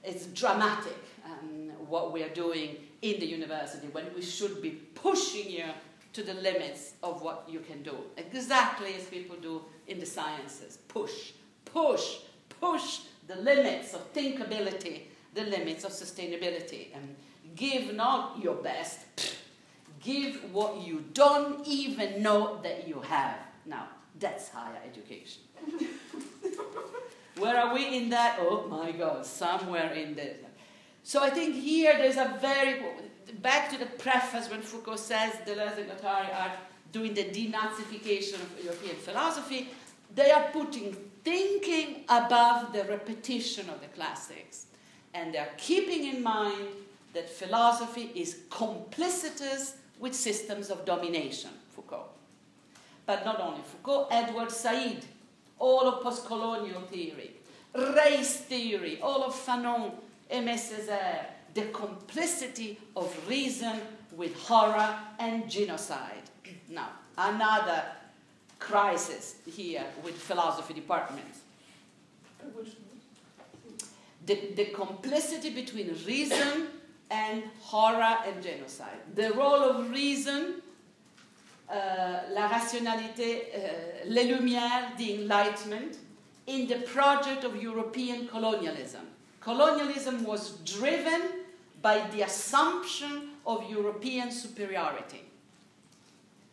It's dramatic um, what we are doing in the university when we should be pushing you to the limits of what you can do. Exactly as people do in the sciences. Push, push, push the limits of thinkability, the limits of sustainability. And give not your best, give what you don't even know that you have. Now, that's higher education. Where are we in that? Oh my God, somewhere in there. So I think here there's a very back to the preface when Foucault says Deleuze and Guattari are doing the denazification of European philosophy, they are putting thinking above the repetition of the classics. And they're keeping in mind that philosophy is complicitous with systems of domination. But not only Foucault, Edward Said, all of post-colonial theory, race theory, all of Fanon, Aimé Césaire, the complicity of reason with horror and genocide. Now, another crisis here with philosophy departments. The, the complicity between reason and horror and genocide. The role of reason, la rationalité, uh, les lumières, the enlightenment, in the project of European colonialism. Colonialism was driven by the assumption of European superiority.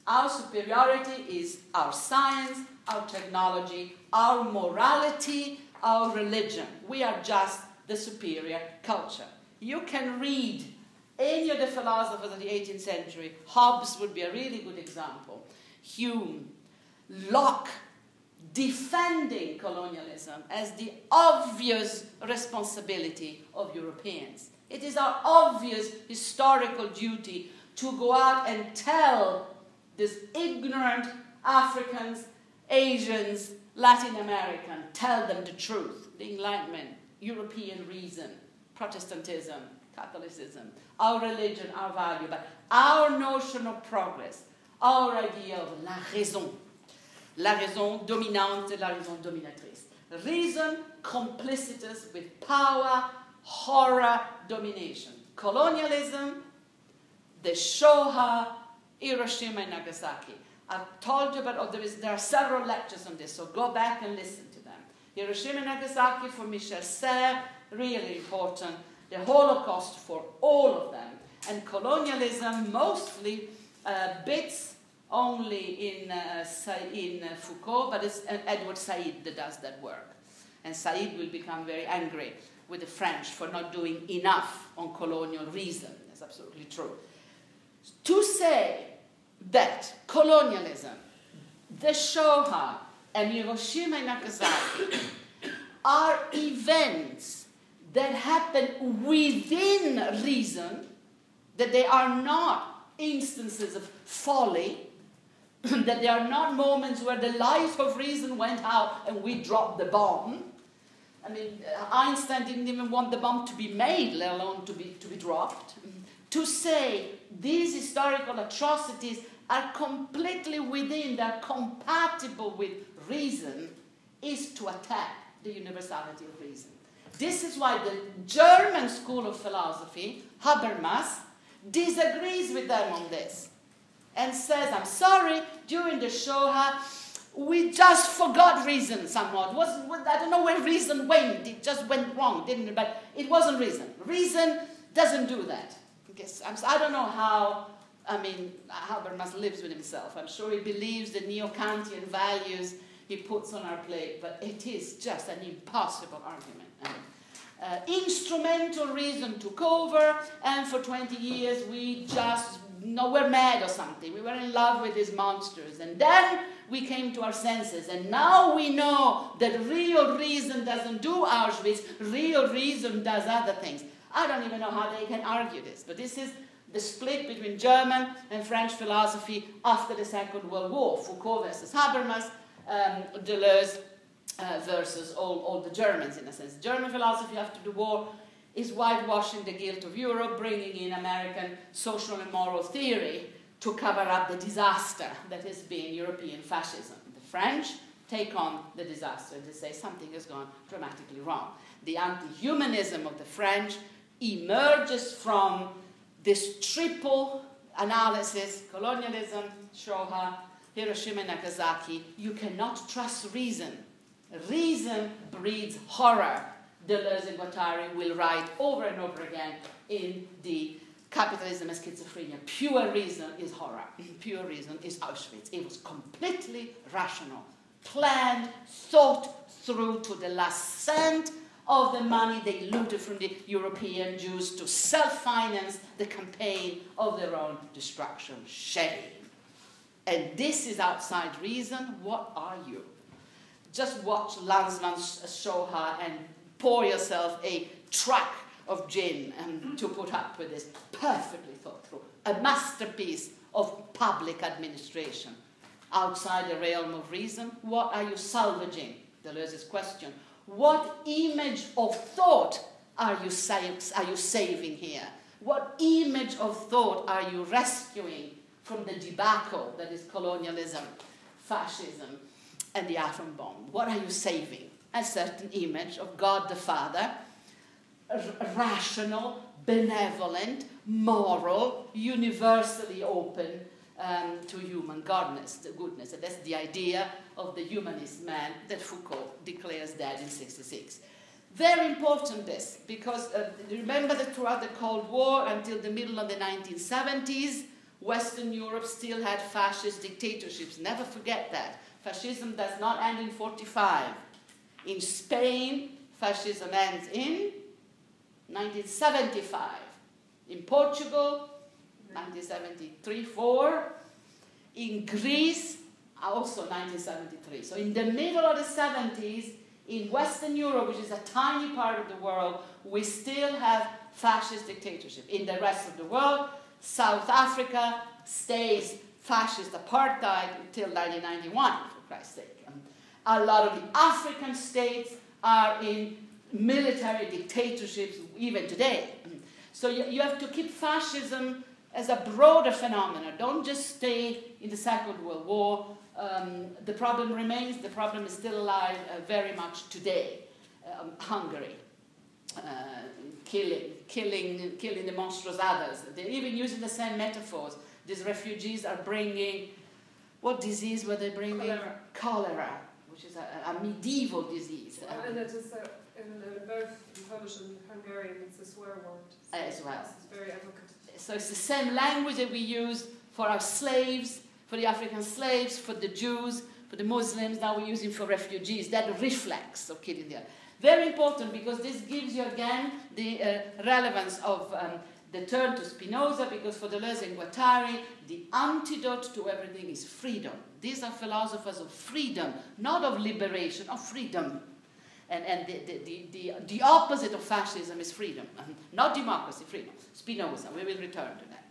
Our superiority is our science, our technology, our morality, our religion. We are just the superior culture. You can read any of the philosophers of the 18th century. Hobbes would be a really good example. Hume, Locke, defending colonialism as the obvious responsibility of Europeans. It is our obvious historical duty to go out and tell these ignorant Africans, Asians, Latin American, tell them the truth, the Enlightenment, European reason, Protestantism, Catholicism, our religion, our value, but our notion of progress, our idea of la raison, la raison dominante, la raison dominatrice. Reason complicitous with power, horror, domination. Colonialism, the Shoah, Hiroshima and Nagasaki. I've told you about, there, is, there are several lectures on this, so go back and listen to them. Hiroshima and Nagasaki for Michel Serres, really important. The Holocaust for all of them. And colonialism, mostly uh, bits only in, uh, in uh, Foucault, but it's Edward Said that does that work. And Said will become very angry with the French for not doing enough on colonial reason. That's absolutely true. To say that colonialism, the Shoah, and Hiroshima and Nagasaki [COUGHS] are events that happen within reason, that they are not instances of folly, [CLEARS THROAT] that they are not moments where the light of reason went out and we dropped the bomb. I mean, uh, Einstein didn't even want the bomb to be made, let alone to be, to be dropped. To say these historical atrocities are completely within, they're compatible with reason, is to attack the universality of reason. This is why the German school of philosophy, Habermas, disagrees with them on this and says, I'm sorry, during the Shoah, we just forgot reason somewhat. Wasn't, I don't know where reason went. It just went wrong, didn't it? But it wasn't reason. Reason doesn't do that. I, guess, I don't know how I mean, Habermas lives with himself. I'm sure he believes the neo-Kantian values he puts on our plate, but it is just an impossible argument. Uh, instrumental reason took over, and for 20 years we just, no, we're mad or something. We were in love with these monsters. And then we came to our senses, and now we know that real reason doesn't do Auschwitz, real reason does other things. I don't even know how they can argue this, but this is the split between German and French philosophy after the Second World War, Foucault versus Habermas, um, Deleuze uh, versus all, all the Germans, in a sense. German philosophy after the war is whitewashing the guilt of Europe, bringing in American social and moral theory to cover up the disaster that has been European fascism. The French take on the disaster they say something has gone dramatically wrong. The anti humanism of the French emerges from this triple analysis colonialism, Shoah, Hiroshima, and Nagasaki you cannot trust reason. Reason breeds horror. Deleuze and Guattari will write over and over again in the Capitalism and Schizophrenia. Pure reason is horror. [LAUGHS] Pure reason is Auschwitz. It was completely rational, planned, thought through to the last cent of the money they looted from the European Jews to self finance the campaign of their own destruction. Shame. And this is outside reason. What are you? Just watch Lanzmann Shoah and pour yourself a track of gin and to put up with this. Perfectly thought through. A masterpiece of public administration. Outside the realm of reason, what are you salvaging? Deleuze's question. What image of thought are you, sa- are you saving here? What image of thought are you rescuing from the debacle that is colonialism, fascism, and the atom bomb? What are you saving? A certain image of God the Father, rational, benevolent, moral, universally open um, to human godness, the goodness. And that's the idea of the humanist man that Foucault declares dead in 66. Very important this, because uh, remember that throughout the Cold War until the middle of the 1970s, Western Europe still had fascist dictatorships. Never forget that. Fascism does not end in 45. In Spain, fascism ends in 1975. In Portugal, 1973 4. In Greece, also 1973. So, in the middle of the 70s, in Western Europe, which is a tiny part of the world, we still have fascist dictatorship. In the rest of the world, South Africa stays fascist apartheid until 1991, for Christ's sake. A lot of the African states are in military dictatorships even today. So you, you have to keep fascism as a broader phenomenon. Don't just stay in the Second World War. Um, the problem remains, the problem is still alive uh, very much today. Um, Hungary, uh, killing, killing, killing the monstrous others. They're even using the same metaphors. These refugees are bringing, what disease were they bringing? Cholera. Cholera, which is a, a medieval disease. Well, and it is a, in, in both Polish and Hungarian, it's a swear word. So As well. It's very evocative. So it's the same language that we use for our slaves, for the African slaves, for the Jews, for the Muslims, now we're using for refugees. That reflex of killing the other. Very important because this gives you again the uh, relevance of um, the turn to Spinoza, because for Deleuze and Guattari, the antidote to everything is freedom. These are philosophers of freedom, not of liberation, of freedom. And, and the, the, the, the, opposite of fascism is freedom, not democracy, freedom. Spinoza, we will return to that.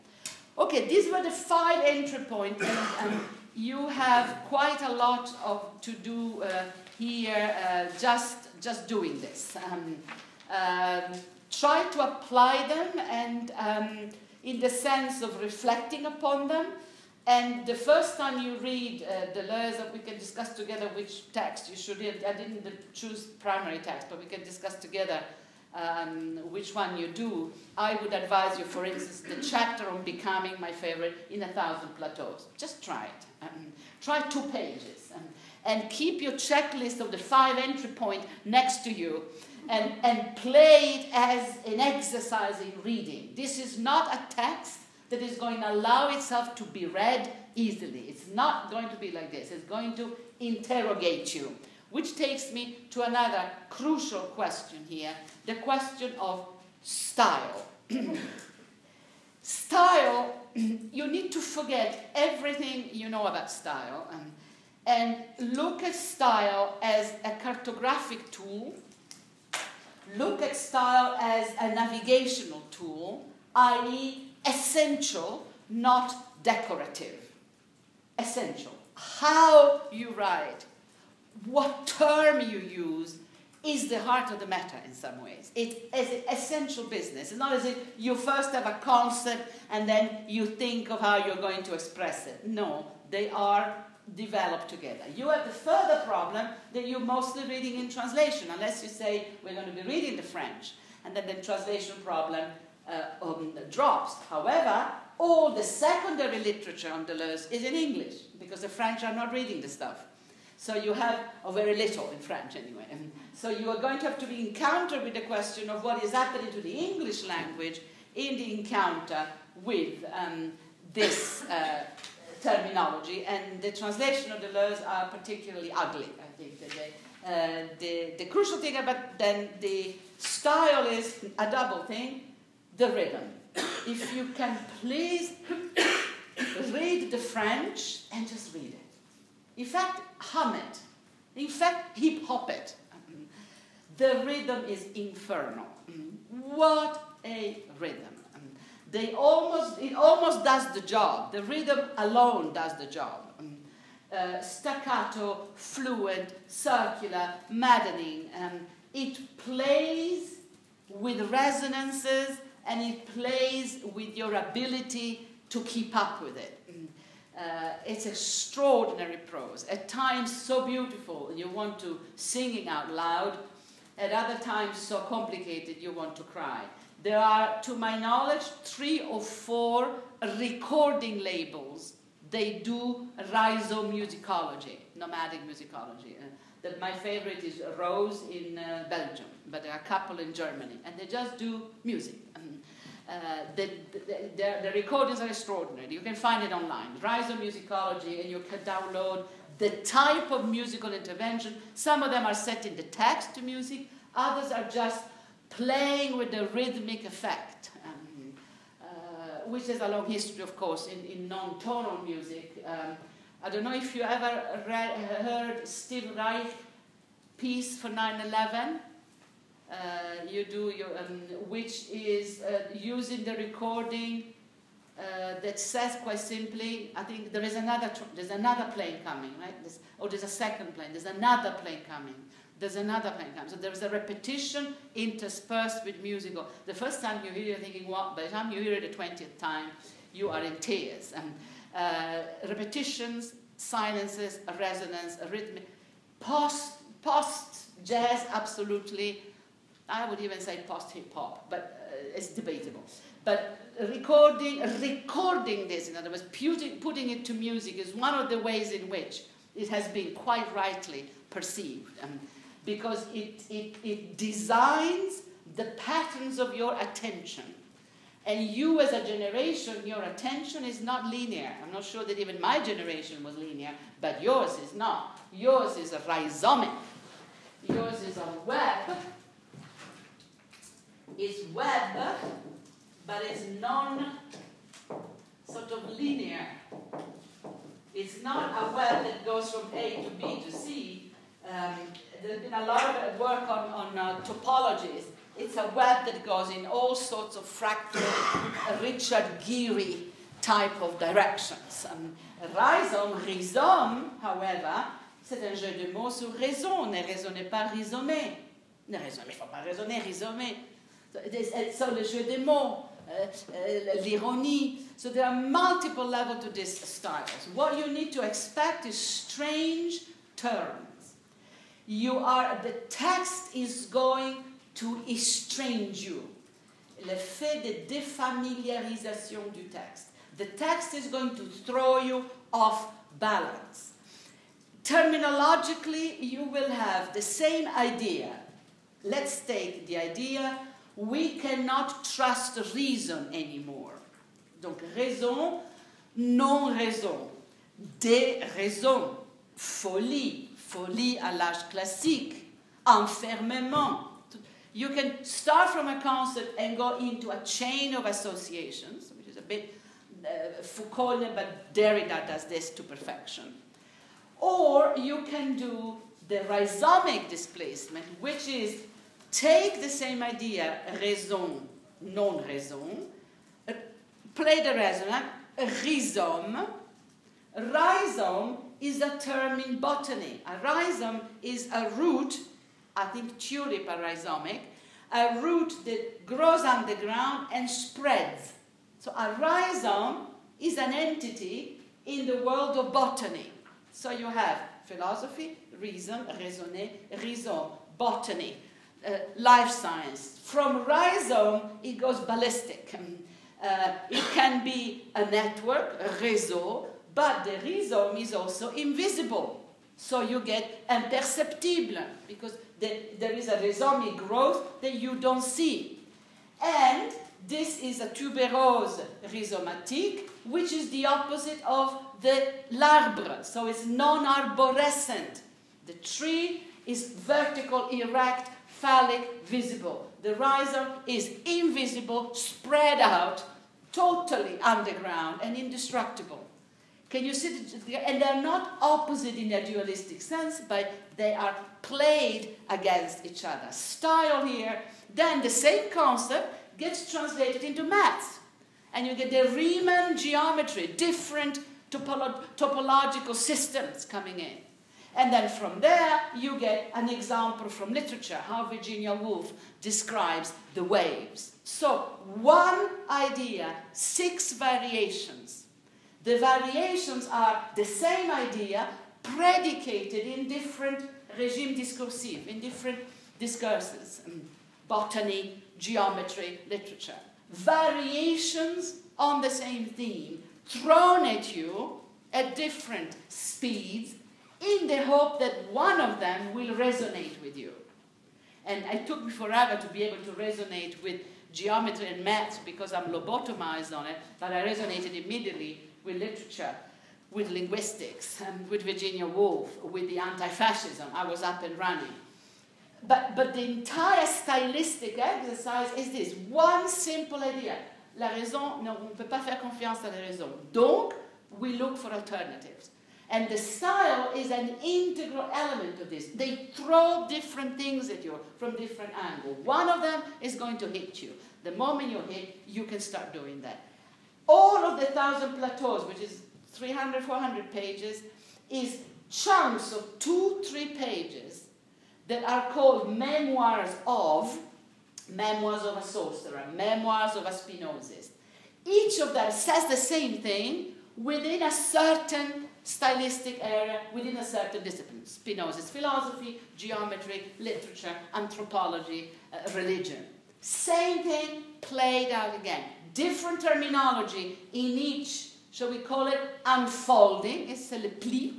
Okay, these were the five entry points, and, and you have quite a lot of to do uh, here uh, just, just doing this. Um, um, try to apply them and um, in the sense of reflecting upon them. And the first time you read uh, Deleuze, we can discuss together which text you should read. I didn't choose primary text, but we can discuss together um, which one you do. I would advise you, for instance, the chapter on becoming my favorite in a thousand plateaus. Just try it. Um, try two pages um, and keep your checklist of the five entry point next to you and, and play it as an exercise in reading. This is not a text that is going to allow itself to be read easily. It's not going to be like this. It's going to interrogate you. Which takes me to another crucial question here the question of style. [CLEARS THROAT] style, [CLEARS THROAT] you need to forget everything you know about style um, and look at style as a cartographic tool look at style as a navigational tool, i.e., essential, not decorative. Essential. How you write, what term you use, is the heart of the matter in some ways. It is an essential business. It's not as if you first have a concept and then you think of how you're going to express it. No, they are develop together. You have the further problem that you're mostly reading in translation, unless you say we're going to be reading the French, and then the translation problem uh, um, drops. However, all the secondary literature on Deleuze is in English because the French are not reading the stuff. So you have, or very little in French anyway. [LAUGHS] So you are going to have to be encountered with the question of what is happening to the English language in the encounter with um, this uh, terminology, and the translation of Deleuze are particularly ugly. I think they, uh, the the crucial thing about then the style is a double thing: the rhythm. if you can please read the French and just read it. In fact, hum it. In fact, hip hop it. The rhythm is infernal. What a rhythm they almost, it almost does the job. The rhythm alone does the job. Uh, staccato, fluent, circular, maddening. Um, it plays with resonances and it plays with your ability to keep up with it. Uh, it's extraordinary prose. At times so beautiful, you want to sing it out loud. At other times so complicated, you want to cry. There are, to my knowledge, three or four recording labels. They do rhizomusicology, nomadic musicology. Uh, that my favorite is Rose in uh, Belgium, but there are a couple in Germany, and they just do music. Um, Uh, the, the, the, recordings are extraordinary. You can find it online. Rhizomusicology, and you can download the type of musical intervention. Some of them are set in the text to music, others are just playing with the rhythmic effect, um, uh, which is a long history, of course, in, in non tonal music. Um, I don't know if you ever heard Steve Reich piece for 9 11. Uh, you do your, um, which is uh, using the recording uh, that says quite simply, I think there is another, there's another plane coming, right? There's, or there's a second plane, there's another plane coming, there's another plane coming. So there's a repetition interspersed with musical. The first time you hear it, you're thinking, what? By the time you hear it the 20th time, you are in tears. And uh, repetitions, silences, a resonance, a rhythm, post, post jazz, absolutely. I would even say post hip hop, but uh, it's debatable. But recording, recording this, in other words, putting, putting it to music is one of the ways in which it has been quite rightly perceived. Um, because it, it, it designs the patterns of your attention. And you, as a generation, your attention is not linear. I'm not sure that even my generation was linear, but yours is not. Yours is a rhizomic. Yours is a web. It's web but it's non sort of linear. It's not a web that goes from A to B to C. Um, there's been a lot of work on, on uh, topologies. It's a web that goes in all sorts of fractal, Richard Geary type of directions. Um, rhizome, rhizome, however, c'est un jeu de mots sur raison. Ne raisonnez pas rhizomer. Ne raisonnez pas raisonner, rhizomer. So, so le jeu des mots. Uh, uh, l'ironie. So there are multiple levels to this style. What you need to expect is strange terms. You are, the text is going to estrange you. Le fait de défamiliarisation du texte. The text is going to throw you off balance. Terminologically, you will have the same idea. Let's take the idea we cannot trust reason anymore. Donc raison, non-raison, déraison, folie, folie à l'âge classique, enfermement. You can start from a concept and go into a chain of associations, which is a bit uh, Foucaultian, but Derrida does this to perfection. Or you can do the rhizomic displacement, which is take the same idea, raison, non-raison, uh, play the resonance, rhizome. Rhizome is a term in botany. A rhizome is a root, I think tulip are rhizomic, a root that grows underground and spreads. So a rhizome is an entity in the world of botany. So you have philosophy, reason, raisonner, rhizome, botany uh, life science. From rhizome, it goes ballistic. Um, uh, it can be a network, a réseau, but the rhizome is also invisible. So you get imperceptible because the, there is a rhizomic growth that you don't see. And this is a tuberose rhizomatique, which is the opposite of the l'arbre. So it's non arborescent. The tree is vertical, erect, phallic visible. The rhizome is invisible, spread out, totally underground and indestructible. Can you see? And they're not opposite in a dualistic sense, but they are played against each other. Style here, then the same concept gets translated into maths. And you get the Riemann geometry, different topolo topological systems coming in. And then from there, you get an example from literature, how Virginia Woolf describes the waves. So, one idea, six variations. The variations are the same idea predicated in different regime discursive, in different discourses, botany, geometry, literature. Variations on the same theme thrown at you at different speeds in the hope that one of them will resonate with you. And it took me forever to be able to resonate with geometry and maths because I'm lobotomized on it, but I resonated immediately with literature, with linguistics, and with Virginia Woolf, with the anti-fascism. I was up and running. But, but the entire stylistic exercise is this one simple idea. La raison, non, on ne peut pas faire confiance à la raison. Donc, we look for alternatives. And the style is an integral element of this. They throw different things at you from different angles. One of them is going to hit you. The moment you hit, you can start doing that. All of the Thousand Plateaus, which is 300, 400 pages, is chunks of two, three pages that are called memoirs of, memoirs of a sorcerer, memoirs of a Spinozist. Each of them says the same thing within a certain stylistic area, within a certain discipline. Spinoza's philosophy, geometry, literature, anthropology, uh, religion. Same thing played out again. Different terminology in each, shall we call it, unfolding, it's le pli,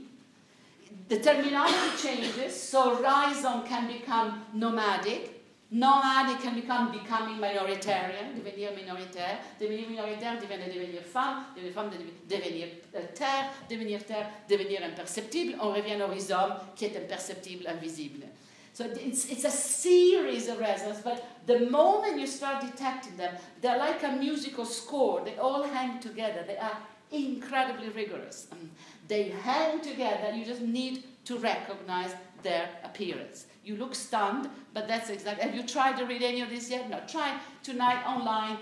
the terminology changes, so rhizome can become nomadic, nomadic can become becoming minoritarian, devenir minoritaire, devenir minoritaire devient devenir femme, devenir femme devenir euh, terre, devenir terre, devenir imperceptible, on revient au rhizome qui est imperceptible, invisible. So it's, it's a series of resonances, but the moment you start detecting them, they're like a musical score. They all hang together. They are incredibly rigorous. Um, they hang together. You just need to recognize their appearance. You look stunned, but that's exactly. Have you tried to read any of this yet? No. Try tonight online.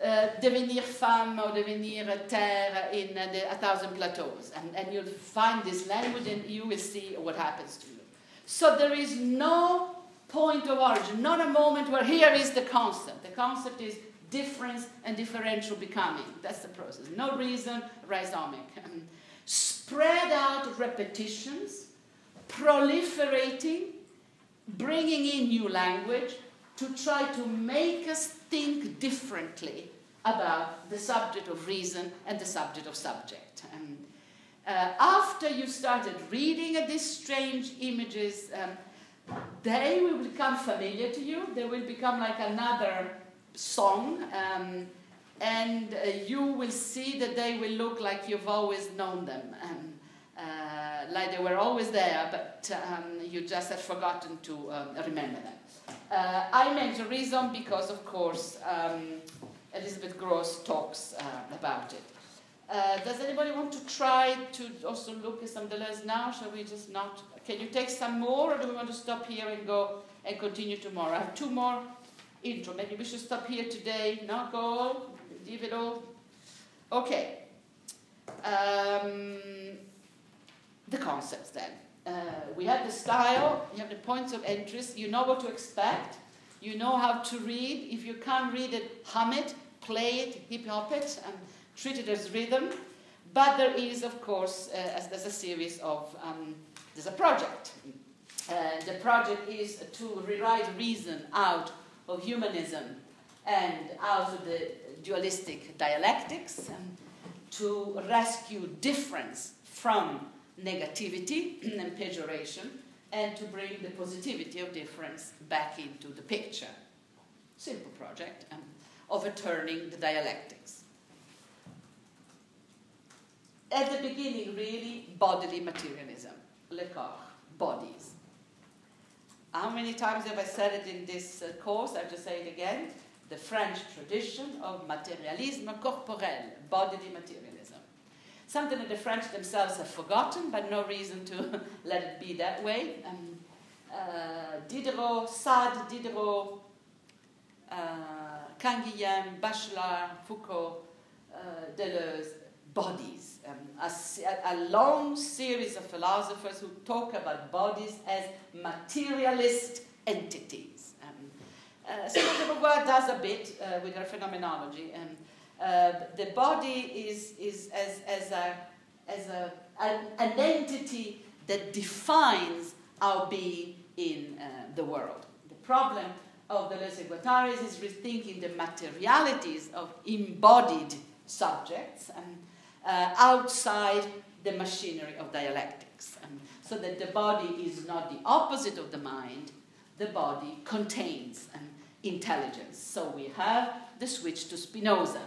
Uh, devenir femme or devenir terre in uh, the, a thousand plateaus, and, and you'll find this language, and you will see what happens to you. So there is no point of origin, not a moment where here is the concept. The concept is difference and differential becoming. That's the process. No reason, rhizomic. [LAUGHS] Spread out repetitions, proliferating, bringing in new language to try to make us think differently about the subject of reason and the subject of subject. Uh, after you started reading these strange images, um, they will become familiar to you. They will become like another song. Um, and uh, you will see that they will look like you've always known them. Um, uh, like they were always there, but um, you just had forgotten to um, remember them. Uh, I mention reason because, of course, um, Elizabeth Gross talks uh, about it. Uh, does anybody want to try to also look at some Deleuze now? Shall we just not? Can you take some more, or do we want to stop here and go and continue tomorrow? I have two more intro. Maybe we should stop here today. Not go. Leave it all. Okay. Um, the concepts then. Uh, we have the style, you have the points of interest, you know what to expect, you know how to read. If you can't read it, hum it, play it, hip hop it, and treat it as rhythm. But there is, of course, uh, there's a series of, um, there's a project. Uh, the project is to rewrite reason out of humanism and out of the dualistic dialectics, um, to rescue difference from negativity [CLEARS THROAT] and pejoration and to bring the positivity of difference back into the picture. Simple project um, overturning the dialectics. At the beginning, really, bodily materialism, le corps, bodies. How many times have I said it in this uh, course? I have to say it again. The French tradition of materialisme corporel, bodily materialism something that the French themselves have forgotten, but no reason to [LAUGHS] let it be that way. Um, uh, Diderot, Sade, Diderot, uh, Canguilhem, Bachelard, Foucault, uh, Deleuze, bodies. Um, a, a, long series of philosophers who talk about bodies as materialist entities. Um, uh, so de Beauvoir does a bit uh, with her phenomenology. Um, uh, the body is, is as, as, a, as a, an, an entity that defines our being in uh, the world. The problem of the and Guattari is rethinking the materialities of embodied subjects and, uh, outside the machinery of dialectics. So that the body is not the opposite of the mind, the body contains and intelligence. So we have the switch to Spinoza.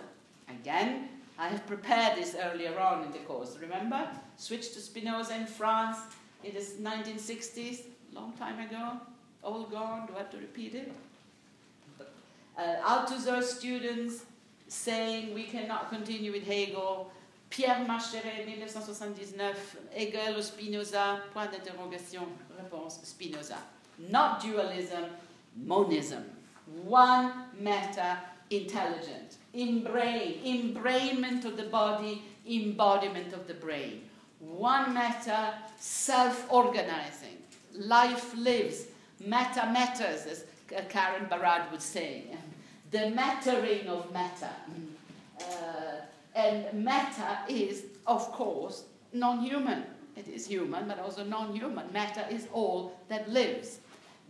Again, I have prepared this earlier on in the course. Remember? Switch to Spinoza in France in the 1960s, long time ago. All gone. Do I have to repeat it? Uh, Althusser students saying we cannot continue with Hegel. Pierre Macherey, 1979, Hegel ou Spinoza, point d'interrogation, réponse, Spinoza. Not dualism, monism. One meta intelligent. In brain, embrainment of the body, embodiment of the brain. One meta self organizing. Life lives. Meta matters, as Karen Barad would say. The mattering of matter. Uh, and matter is, of course, non human. It is human, but also non human. Matter is all that lives.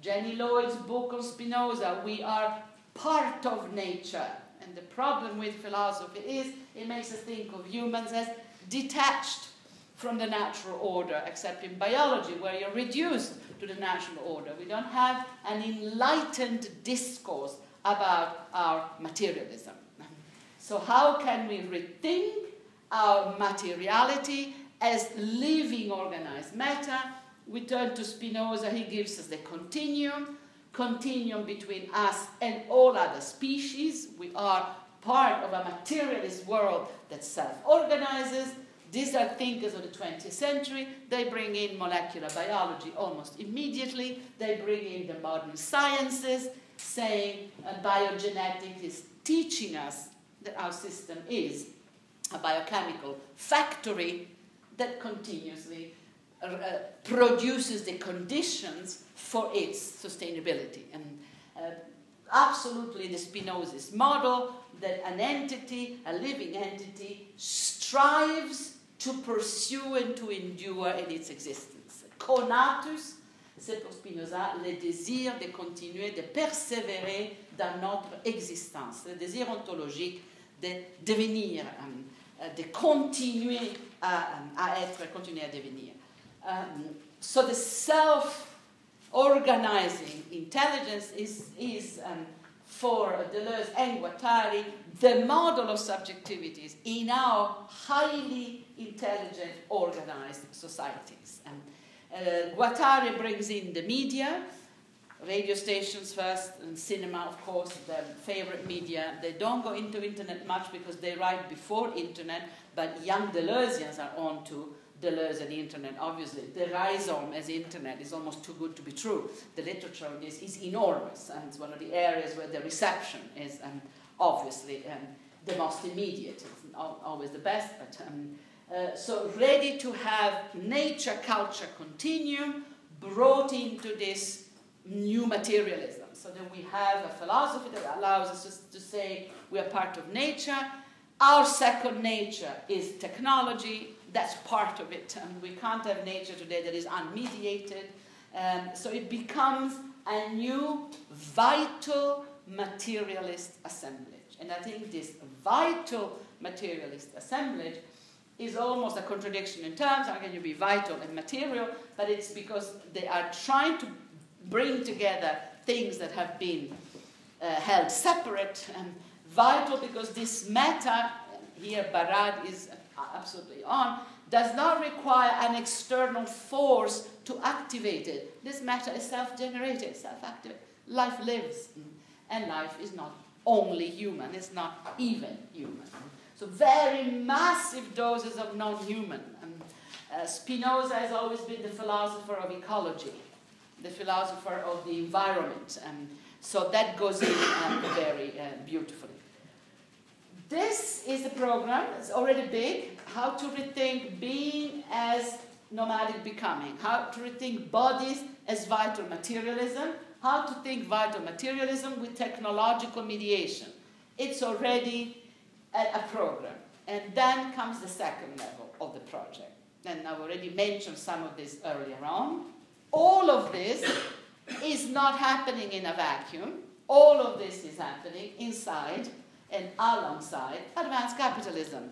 Jenny Lloyd's book on Spinoza, we are part of nature. And the problem with philosophy is it makes us think of humans as detached from the natural order, except in biology, where you're reduced to the natural order. We don't have an enlightened discourse about our materialism. So, how can we rethink our materiality as living organized matter? We turn to Spinoza, he gives us the continuum, continuum between us and all other species. We are part of a materialist world that self organizes. These are thinkers of the 20th century. They bring in molecular biology almost immediately. They bring in the modern sciences, saying uh, biogenetics is teaching us that our system is a biochemical factory that continuously uh, uh, produces the conditions for its sustainability. And uh, absolutely the Spinozist model that an entity, a living entity, strives to pursue and to endure in its existence. Conatus, c'est pour Spinoza le désir de continuer, de persévérer dans notre existence, le désir ontologique de devenir, um, de continuer à, à, être, continuer à devenir. Um, so the self-organizing intelligence is, is um, for Deleuze and Guattari the model of subjectivities in our highly intelligent, organized societies. And uh, Guattari brings in the media, radio stations first, and cinema, of course, their favorite media. They don't go into internet much because they write before internet, but young Deleuzians are on to Deleuze and the internet, obviously. The rhizome as internet is almost too good to be true. The literature on this is enormous, and it's one of the areas where the reception is um, obviously um, the most immediate. It's not always the best, but um, uh, so ready to have nature culture continuum brought into this new materialism. So then we have a philosophy that allows us to say we are part of nature. Our second nature is technology. That's part of it. And we can't have nature today that is unmediated. Um, so it becomes a new vital materialist assemblage. And I think this vital materialist assemblage is almost a contradiction in terms. How can you be vital and material? But it's because they are trying to bring together things that have been uh, held separate and vital because this matter, here Barad is absolutely on, does not require an external force to activate it. This matter is self generated, self active. Life lives, and life is not only human, it's not even human. So, very massive doses of non human. Uh, Spinoza has always been the philosopher of ecology the philosopher of the environment. Um, so that goes in um, very uh, beautifully. This is the program, it's already big, how to rethink being as nomadic becoming, how to rethink bodies as vital materialism, how to think vital materialism with technological mediation. It's already a, a program. And then comes the second level of the project. And I've already mentioned some of this earlier on. All of this is not happening in a vacuum. All of this is happening inside and alongside advanced capitalism,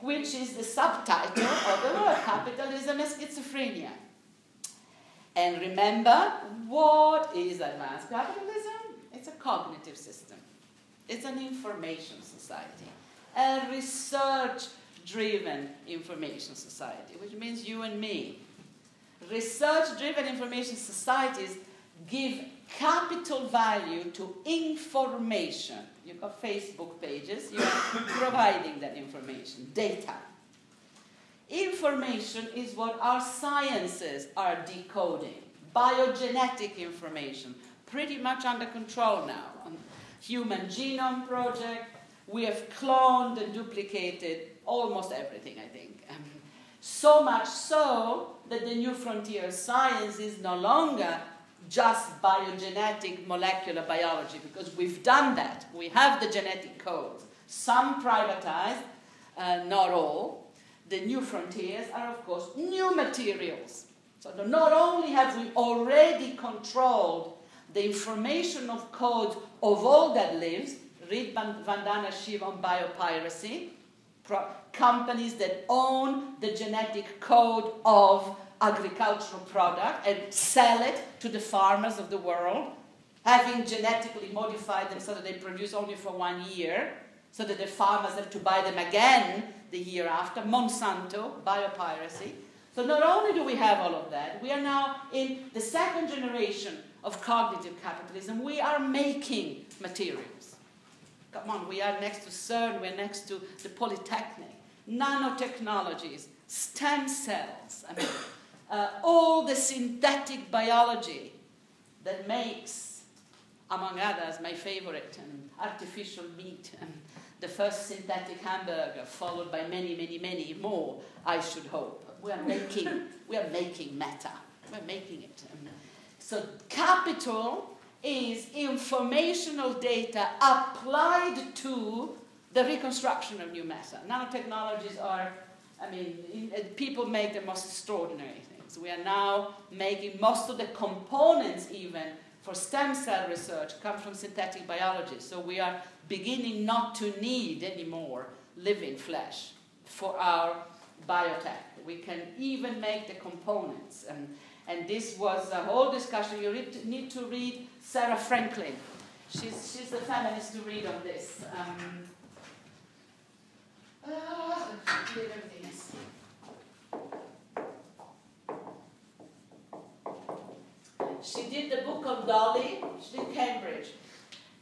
which is the subtitle of the word capitalism and schizophrenia. And remember, what is advanced capitalism? It's a cognitive system, it's an information society, a research driven information society, which means you and me. Research driven information societies give capital value to information. You've got Facebook pages, you're [COUGHS] providing that information, data. Information is what our sciences are decoding. Biogenetic information, pretty much under control now. Human Genome Project, we have cloned and duplicated almost everything, I think. [LAUGHS] So much so that the new frontier of science is no longer just biogenetic molecular biology, because we've done that. We have the genetic codes, some privatized, uh, not all. The new frontiers are, of course, new materials. So not only have we already controlled the information of codes of all that lives, read Vandana Shiva on biopiracy, companies that own the genetic code of agricultural product and sell it to the farmers of the world, having genetically modified them so that they produce only for one year, so that the farmers have to buy them again the year after. Monsanto, biopiracy. So not only do we have all of that, we are now in the second generation of cognitive capitalism. We are making materials. Come on, we are next to CERN, we're next to the Polytechnic. Nanotechnologies, stem cells. I mean, uh, all the synthetic biology that makes, among others, my favorite, and artificial meat, and the first synthetic hamburger, followed by many, many, many more, I should hope. We are making, we are making matter. We're making it. Um, so capital is informational data applied to the reconstruction of new matter. Nanotechnologies are, I mean, uh, people make the most extraordinary things. We are now making most of the components, even for stem cell research, come from synthetic biology. So we are beginning not to need anymore living flesh for our biotech. We can even make the components. And, and this was a whole discussion. You need to read Sarah Franklin. She's, she's the feminist to read on this. Um, uh. She did the book on Dolly, she did Cambridge.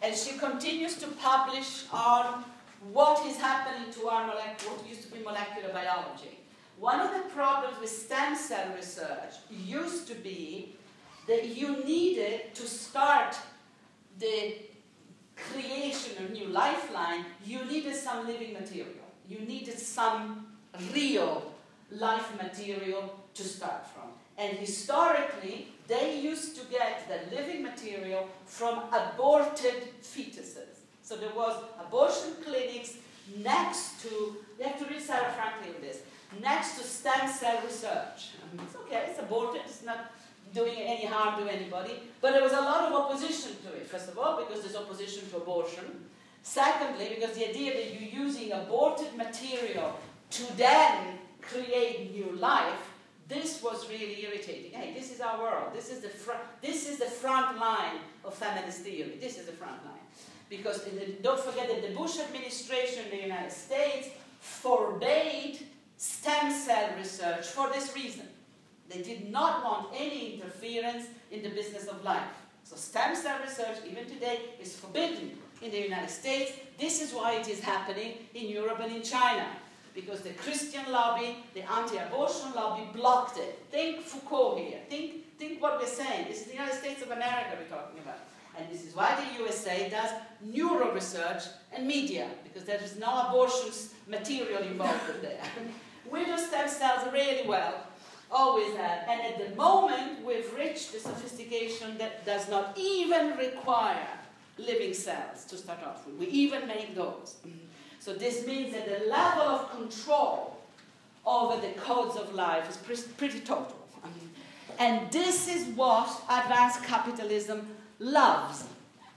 And she continues to publish on what is happening to our molecular, what used to be molecular biology. One of the problems with stem cell research used to be that you needed to start the creation of new lifeline, you needed some living material. You needed some real life material to start from. And historically, they used to get the living material from aborted fetuses. So there was abortion clinics next to, you have to read Sarah Franklin this, next to stem cell research. [LAUGHS] It's okay, it's aborted, it's not doing any harm to anybody. But there was a lot of opposition to it, first of all, because there's opposition to abortion. Secondly, because the idea that you're using aborted material to then create new life, this was really irritating. Hey, this is our world. This is the front. This is the front line of feminist theory. This is the front line, because the, don't forget that the Bush administration in the United States forbade stem cell research for this reason. They did not want any interference in the business of life. So stem cell research, even today, is forbidden in the United States. This is why it is happening in Europe and in China. Because the Christian lobby, the anti-abortion lobby blocked it. Think Foucault here. Think, think what we're saying. This is the United States of America we're talking about. And this is why the USA does neuro research and media, because there is no abortion material involved in there. [LAUGHS] we do stem cells really well, always have. And at the moment, we've reached the sophistication that does not even require living cells to start off with. We even make those. Mm-hmm. So this means that the level of control over the codes of life is pretty total. Mm-hmm. and this is what advanced capitalism loves,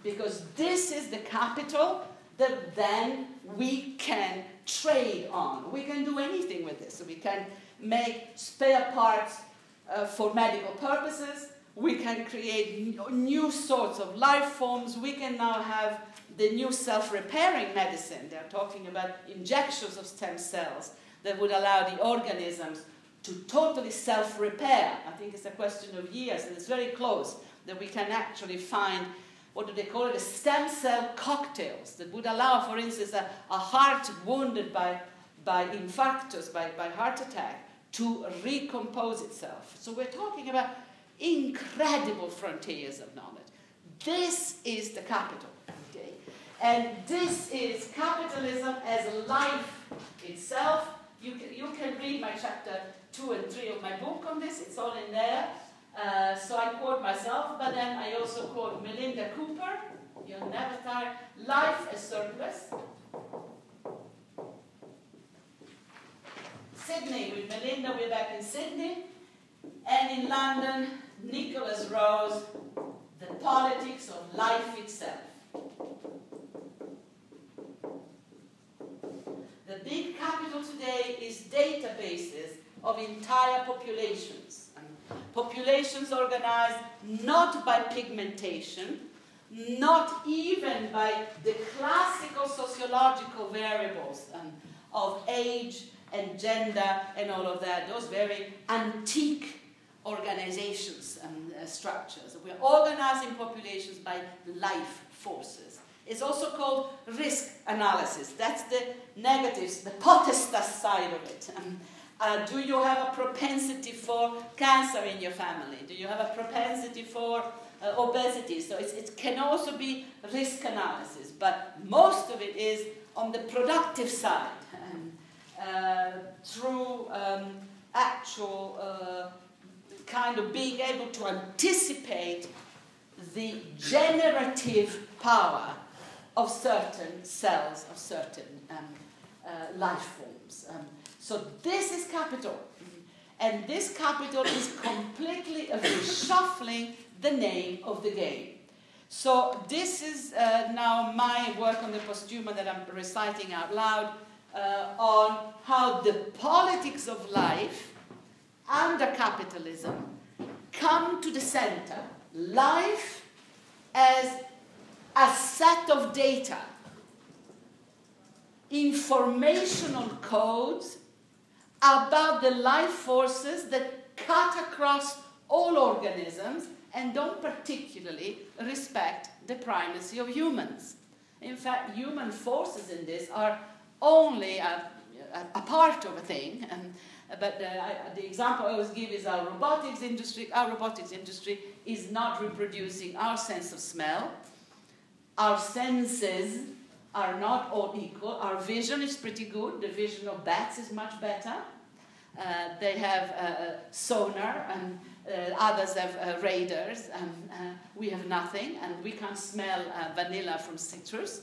because this is the capital that then we can trade on. We can do anything with this. So we can make spare parts, uh, for medical purposes. We can create new sorts of life forms. We can now have the new self repairing medicine. They're talking about injections of stem cells that would allow the organisms to totally self repair. I think it's a question of years, and it's very close that we can actually find what do they call it, a stem cell cocktails that would allow, for instance, a, a heart wounded by, by infarctus, by, by heart attack, to recompose itself. So we're talking about incredible frontiers of knowledge. This is the capital. Okay? And this is capitalism as life itself. You can, you can read my chapter two and three of my book on this, it's all in there. Uh, so I quote myself, but then I also quote Melinda Cooper, you'll never tire, life as surplus. Sydney with Melinda, we're back in Sydney. And in London, Nikolas Rose, The Politics of Life Itself. The big capital today is databases of entire populations. Populations organized not by pigmentation, not even by the classical sociological variables um, of age and gender and all of that, those very antique organizations and uh, structures. We're organizing populations by life forces. It's also called risk analysis. That's the negatives, the potestas side of it. Um, uh, do you have a propensity for cancer in your family? Do you have a propensity for uh, obesity? So it can also be risk analysis, but most of it is on the productive side through um, actual uh, kind of being able to anticipate the generative power of certain cells, of certain um, uh, life forms. Um, so this is capital. And this capital is completely [COUGHS] reshuffling the name of the game. So this is uh, now my work on the posthuman that I'm reciting out loud uh, on how the politics of life under capitalism come to the center. Life as a set of data, informational codes about the life forces that cut across all organisms and don't particularly respect the primacy of humans. In fact, human forces in this are only a, a, a part of a thing. And, but uh, I, the example I always give is our robotics industry. Our robotics industry is not reproducing our sense of smell our senses are not all equal. Our vision is pretty good. The vision of bats is much better. Uh, they have uh, sonar, and uh, others have uh, radars, and uh, we have nothing, and we can't smell vanilla from citrus.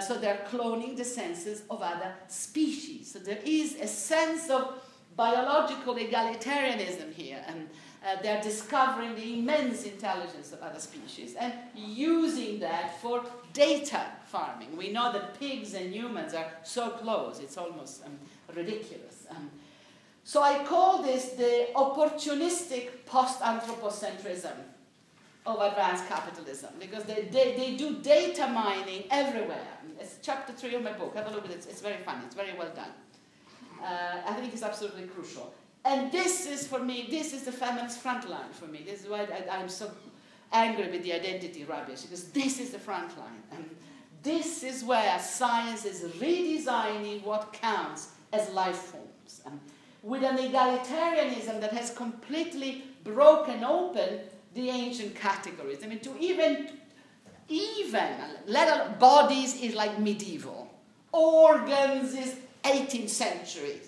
So they're cloning the senses of other species. So there is a sense of biological egalitarianism here, and uh, they're discovering the immense intelligence of other species and using that for data farming. We know that pigs and humans are so close, it's almost um, ridiculous. Um, so I call this the opportunistic post anthropocentrism of advanced capitalism because they, they, they do data mining everywhere. It's chapter three of my book. Have a look at it. It's very fun. It's very well done. Uh, I think it's absolutely crucial. And this is for me, this is the feminist front line for me. This is why I, am so angry with the identity rubbish, because this is the front line. And this is where science is redesigning what counts as life forms. And with an egalitarianism that has completely broken open the ancient categories. I mean, to even, even, let bodies is like medieval, organs is 18th century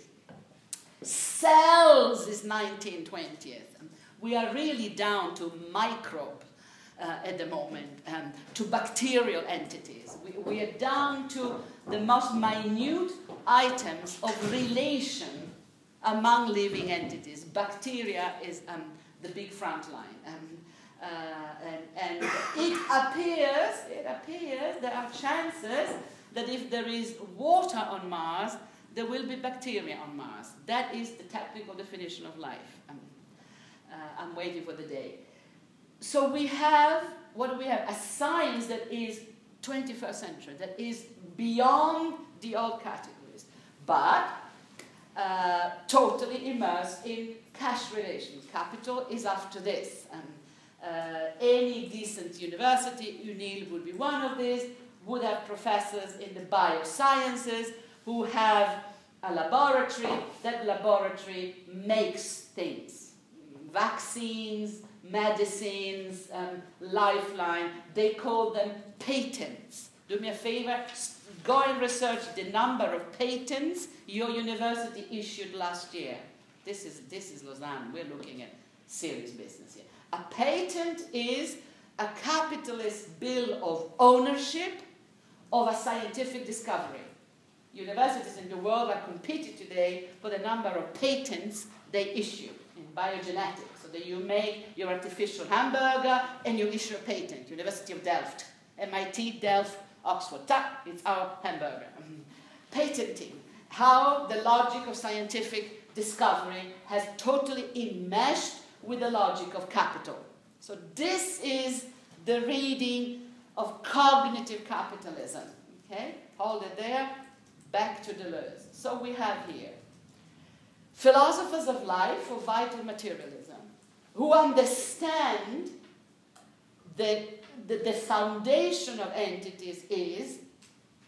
Cells is 1920th. We are really down to microbe uh, at the moment, um, to bacterial entities. We, we are down to the most minute items of relation among living entities. Bacteria is um, the big front line. Um, uh, and, and it appears, it appears there are chances that if there is water on Mars, there will be bacteria on Mars. That is the technical definition of life. Um, I'm waiting for the day. So we have, what do we have? A science that is 21st century, that is beyond the old categories, but uh, totally immersed in cash relations. Capital is after this. And uh, any decent university, UNIL would be one of these, would have professors in the biosciences who have a laboratory. That laboratory makes things. Vaccines, medicines, um, lifeline, they call them patents. Do me a favor, go and research the number of patents your university issued last year. This is, this is Lausanne. We're looking at serious business here. A patent is a capitalist bill of ownership of a scientific discovery. Universities in the world are competing today for the number of patents they issue in biogenetics. So that you make your artificial hamburger and you issue a patent. University of Delft, MIT, Delft, Oxford. Ta, it's our hamburger. [LAUGHS] Patenting. How the logic of scientific discovery has totally enmeshed with the logic of capital. So this is the reading of cognitive capitalism. Okay? Hold it there. Back to Deleuze. So we have here philosophers of life or vital materialism who understand that the, the foundation of entities is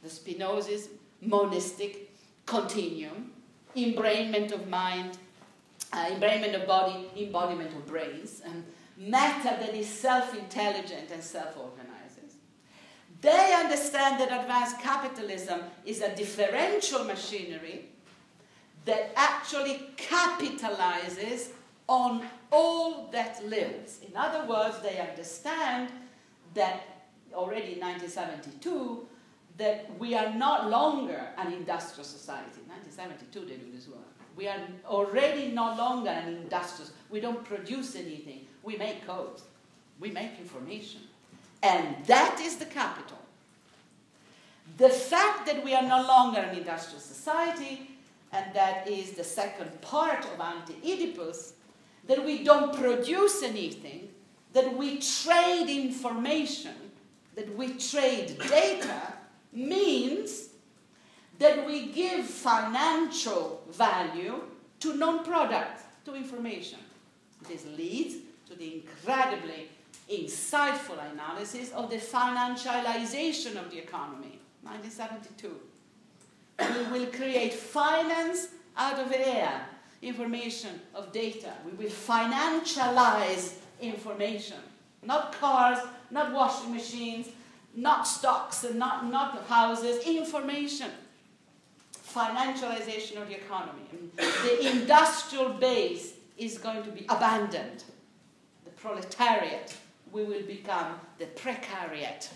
the Spinoza's monistic continuum, embrainment of mind, uh, embodiment of body, embodiment of brains, and matter that is self intelligent and self organizes. They understand that advanced capitalism is a differential machinery that actually capitalizes on all that lives. In other words, they understand that already in 1972 that we are not longer an industrial society. 1972 they do this work. We are already no longer an industrial. We don't produce anything. We make code. We make information. And that is the capital. The fact that we are no longer an industrial society, and that is the second part of Anti Oedipus, that we don't produce anything, that we trade information, that we trade data, means that we give financial value to non product, to information. This leads to the incredibly insightful analysis of the financialization of the economy, 1972. we will create finance out of air, information of data. We will financialize information. Not cars, not washing machines, not stocks and not, not houses, information. Financialization of the economy. The industrial base is going to be abandoned. The proletariat, we will become the precariat.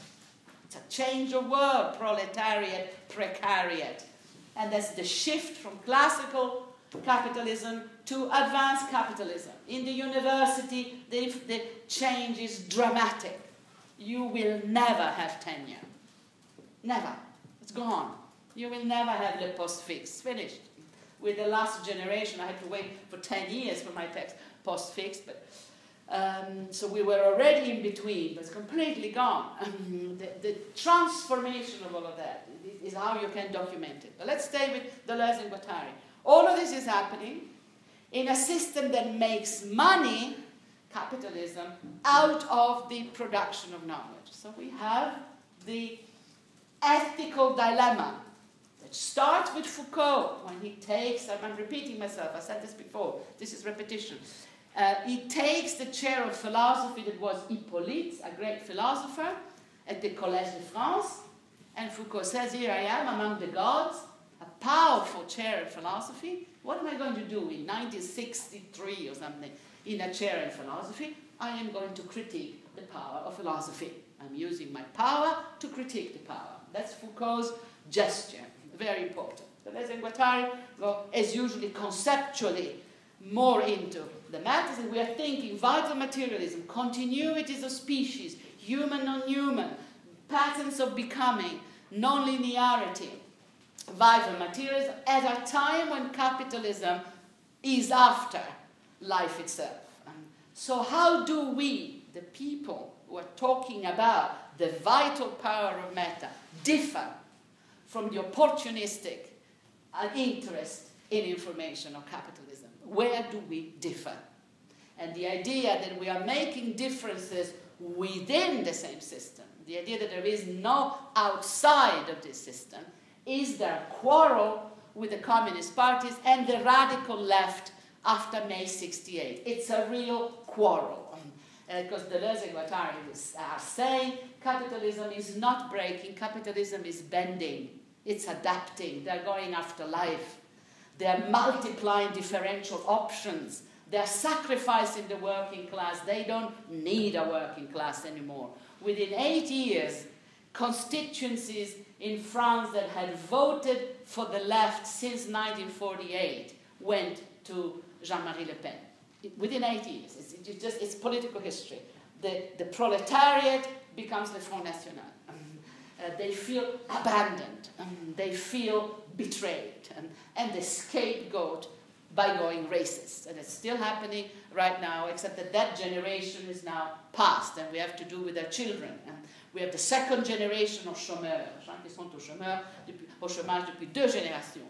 It's a change of word, proletariat, precariat. And that's the shift from classical capitalism to advanced capitalism. In the university, the, the change is dramatic. You will never have tenure. Never. It's gone. You will never have the post fix. Finished. With the last generation, I had to wait for 10 years for my text post fix, but um, so we were already in between, but it's completely gone. [LAUGHS] the, the, transformation of all of that is how you can document it. But let's stay with Deleuze and Guattari. All of this is happening in a system that makes money, capitalism, out of the production of knowledge. So we have the ethical dilemma that starts with Foucault when he takes, I'm repeating myself, I said this before, this is repetition. Uh, he takes the chair of philosophy that was Hyppolite, a great philosopher, at the Collège de France, and Foucault says, Here I am among the gods, a powerful chair of philosophy. What am I going to do in 1963 or something in a chair in philosophy? I am going to critique the power of philosophy. I'm using my power to critique the power. That's Foucault's gesture. Very important. Deleuze and Guattari go, as usually, conceptually more into the matters, and we are thinking vital materialism, continuities of species, human non human, patterns of becoming, non linearity, vital materialism at a time when capitalism is after life itself. So, how do we, the people who are talking about the vital power of meta, differ from the opportunistic uh, interest in information or capitalism? Where do we differ? And the idea that we are making differences within the same system, the idea that there is no outside of this system, is their quarrel with the communist parties and the radical left after May 68. It's a real quarrel. Because uh, Deleuze and Guattari are saying capitalism is not breaking, capitalism is bending, it's adapting, they're going after life, they're multiplying differential options, they're sacrificing the working class, they don't need a working class anymore. Within eight years, constituencies in France that had voted for the left since 1948 went to Jean-Marie Le Pen. Within eight years, it's, it's just it's political history. The, the proletariat becomes the Front National. Um, uh, they feel abandoned. Um, they feel betrayed. Um, and the scapegoat by going racist. And it's still happening right now, except that that generation is now past, and we have to do with their children. And we have the second generation of chômeurs, gens qui sont au, chômeur, depuis, au chômage depuis deux générations.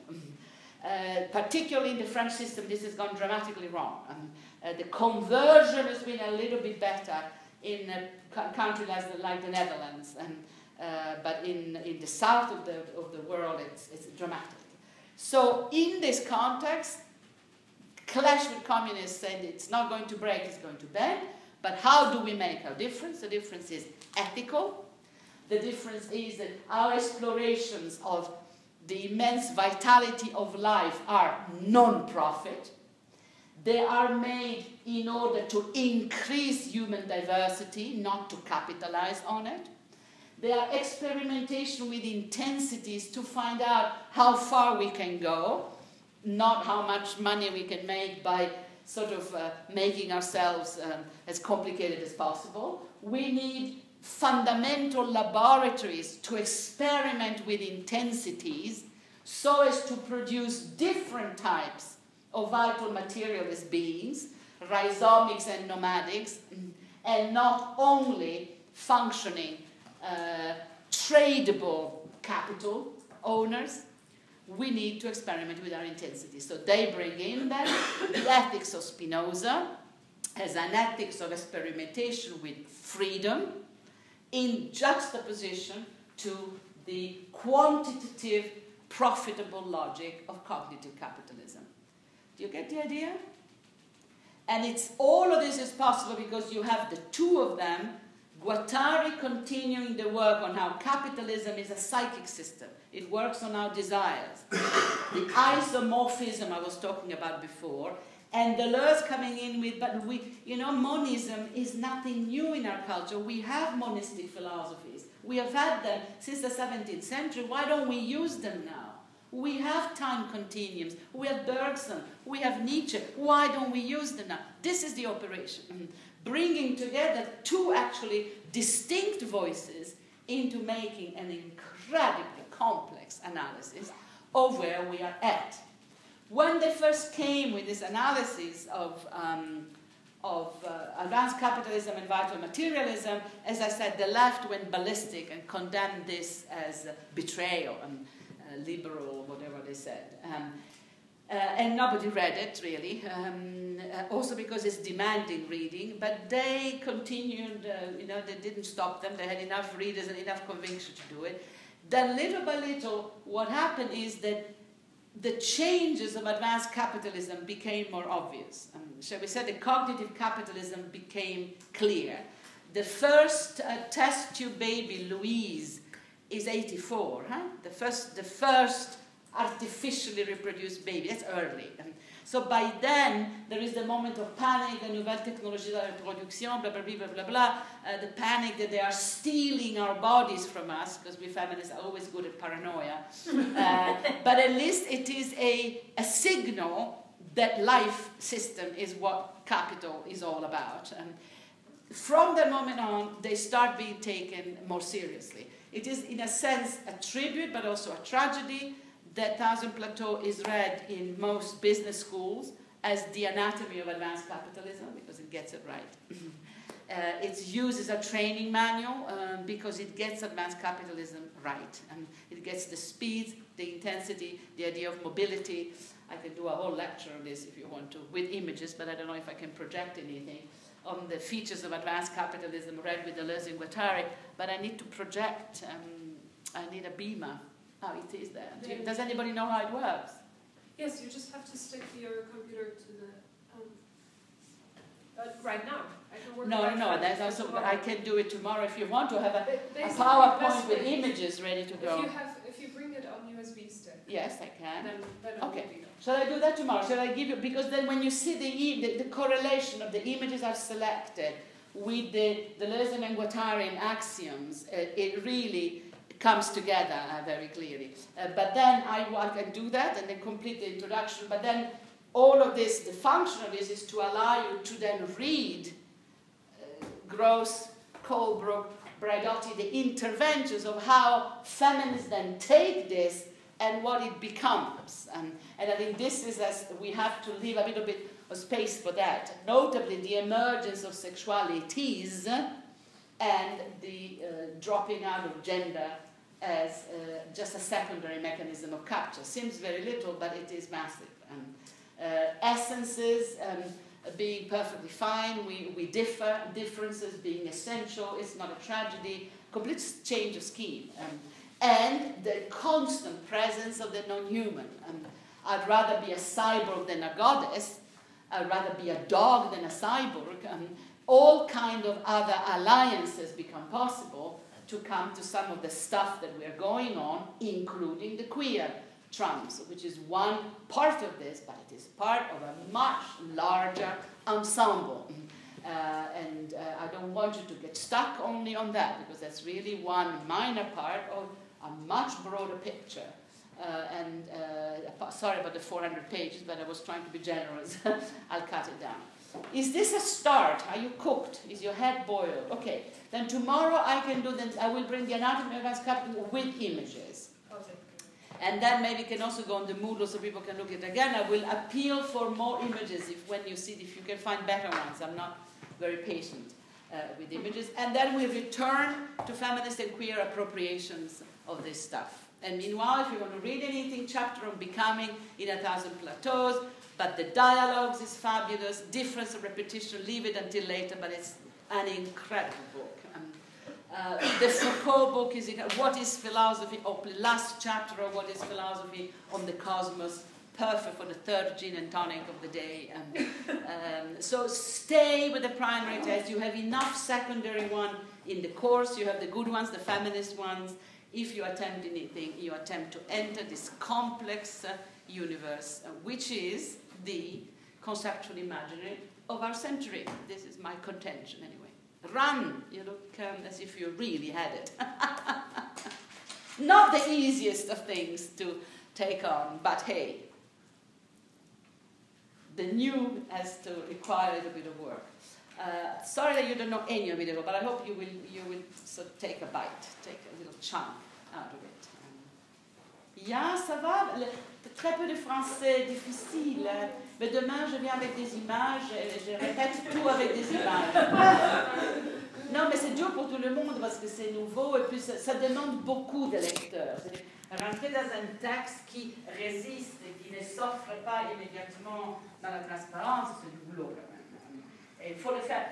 Uh, particularly in the French system, this has gone dramatically wrong. Um, uh, the conversion has been a little bit better in a country like the, like the Netherlands, and, uh, but in, in the south of the, of the world, it's, it's dramatic. So, in this context, clash with communists and it's not going to break, it's going to bend. But how do we make our difference? The difference is ethical. The difference is that our explorations of the immense vitality of life are non profit. They are made in order to increase human diversity, not to capitalize on it. They are experimentation with intensities to find out how far we can go, not how much money we can make by sort of uh, making ourselves um, as complicated as possible. We need fundamental laboratories to experiment with intensities so as to produce different types of vital materialist beings, rhizomics and nomadics, and not only functioning uh, tradable capital owners, we need to experiment with our intensity. So they bring in the ethics of Spinoza as an ethics of experimentation with freedom in juxtaposition to the quantitative, profitable logic of cognitive capitalism. Do you get the idea? And it's all of this is possible because you have the two of them, Guattari continuing the work on how capitalism is a psychic system. It works on our desires. [COUGHS] the isomorphism I was talking about before, and Deleuze coming in with, but we, you know, monism is nothing new in our culture. We have monistic philosophies. We have had them since the 17th century. Why don't we use them now? We have time continuums. We have Bergson. We have Nietzsche. Why don't we use them now? This is the operation. [CLEARS THROAT] Bringing together two actually distinct voices into making an incredibly complex analysis of where we are at. When they first came with this analysis of, um, of uh, advanced capitalism and vital materialism, as I said, the left went ballistic and condemned this as betrayal and uh, liberal, whatever they said. Um, uh, and nobody read it really, um, uh, also because it's demanding reading. But they continued, uh, you know, they didn't stop them. They had enough readers and enough conviction to do it. Then, little by little, what happened is that the changes of advanced capitalism became more obvious. Um, shall we say the cognitive capitalism became clear. The first uh, test tube baby, Louise, is 84. Huh? The, first, the first artificially reproduced baby. That's early. Um, so by then, there is the moment of panic, the nouvelle technologie de la reproduction, blah, blah, blah, blah, blah, blah. Uh, the panic that they are stealing our bodies from us, because we feminists are always good at paranoia. [LAUGHS] Uh, but at least it is a, a signal that life system is what capital is all about. And from that moment on, they start being taken more seriously. It is, in a sense, a tribute, but also a tragedy that Thousand Plateau is read in most business schools as the anatomy of advanced capitalism because it gets it right. [LAUGHS] uh, it's used as a training manual um, because it gets advanced capitalism right. And it gets the speed, the intensity, the idea of mobility. I can do a whole lecture on this if you want to, with images, but I don't know if I can project anything on the features of advanced capitalism read with Deleuze and Guattari, but I need to project, um, I need a beamer. Oh, it is there. Do, does anybody know how it works? Yes, you just have to stick your computer to the. Um, uh, right now, I can work. No, no, no. That's also. I can do it tomorrow if you want to have a, a PowerPoint with images ready to go. If you have, if you bring it on USB stick. Yes, I can. Then, then okay. Shall I do that tomorrow? Shall I give you because then when you see the the, the correlation of the images I've selected with the the Deleuze and Guattarian axioms, uh, it really comes together uh, very clearly. Uh, but then I, I can do that and then complete the introduction. But then all of this, the function of this is to allow you to then read uh, Gross, Colebrook, Braidotti, the interventions of how feminists then take this and what it becomes. And, and I think this is as we have to leave a little bit of space for that. Notably, the emergence of sexualities and the uh, dropping out of gender as uh, just a secondary mechanism of capture. Seems very little, but it is massive. Uh, essences um, being perfectly fine, we, we differ, differences being essential, it's not a tragedy, complete change of scheme. Um, and the constant presence of the non-human. Um, I'd rather be a cyborg than a goddess, I'd rather be a dog than a cyborg. Um, all kind of other alliances become possible to come to some of the stuff that we're going on, including the queer trumps, which is one part of this, but it is part of a much larger ensemble. Uh, and uh, I don't want you to get stuck only on that, because that's really one minor part of a much broader picture. Uh, and uh, sorry about the 400 pages, but I was trying to be generous. [LAUGHS] I'll cut it down. Is this a start? Are you cooked? Is your head boiled? Okay. Then tomorrow I can do then I will bring the anatomy of with images. And then maybe can also go on the Moodle so people can look at it again. I will appeal for more images if when you see if you can find better ones. I'm not very patient uh, with images. And then we return to feminist and queer appropriations of this stuff. And meanwhile, if you want to read anything, chapter on becoming in a thousand plateaus, but the dialogues is fabulous. Difference of repetition, leave it until later, but it's an incredible book. Um, uh, the Foucault book is What is Philosophy? Oh, last chapter of What is Philosophy on the Cosmos. Perfect for the third gin and tonic of the day. Um, um, so stay with the primary text. You have enough secondary one in the course. You have the good ones, the feminist ones. If you attempt anything, you attempt to enter this complex uh, universe, uh, which is the conceptual imaginary of our century. This is my contention, anyway. Run! You look um, as if you really had it. [LAUGHS] Not the easiest of things to take on, but hey, the new has to require a little bit of work. Uh, sorry that you don't know any of it, but I hope you will, you will sort of take a bite, take a little chunk out of it. Yeah, ça va. Très peu de français difficile. Mais demain, je viens avec des images et je répète tout avec des images. [LAUGHS] Non, mais c'est dur pour tout le monde parce que c'est nouveau et puis ça, ça demande beaucoup de lecteurs. Rentrer dans un texte qui résiste et qui ne s'offre pas immédiatement dans la transparence, c'est du boulot quand même. Et il faut le faire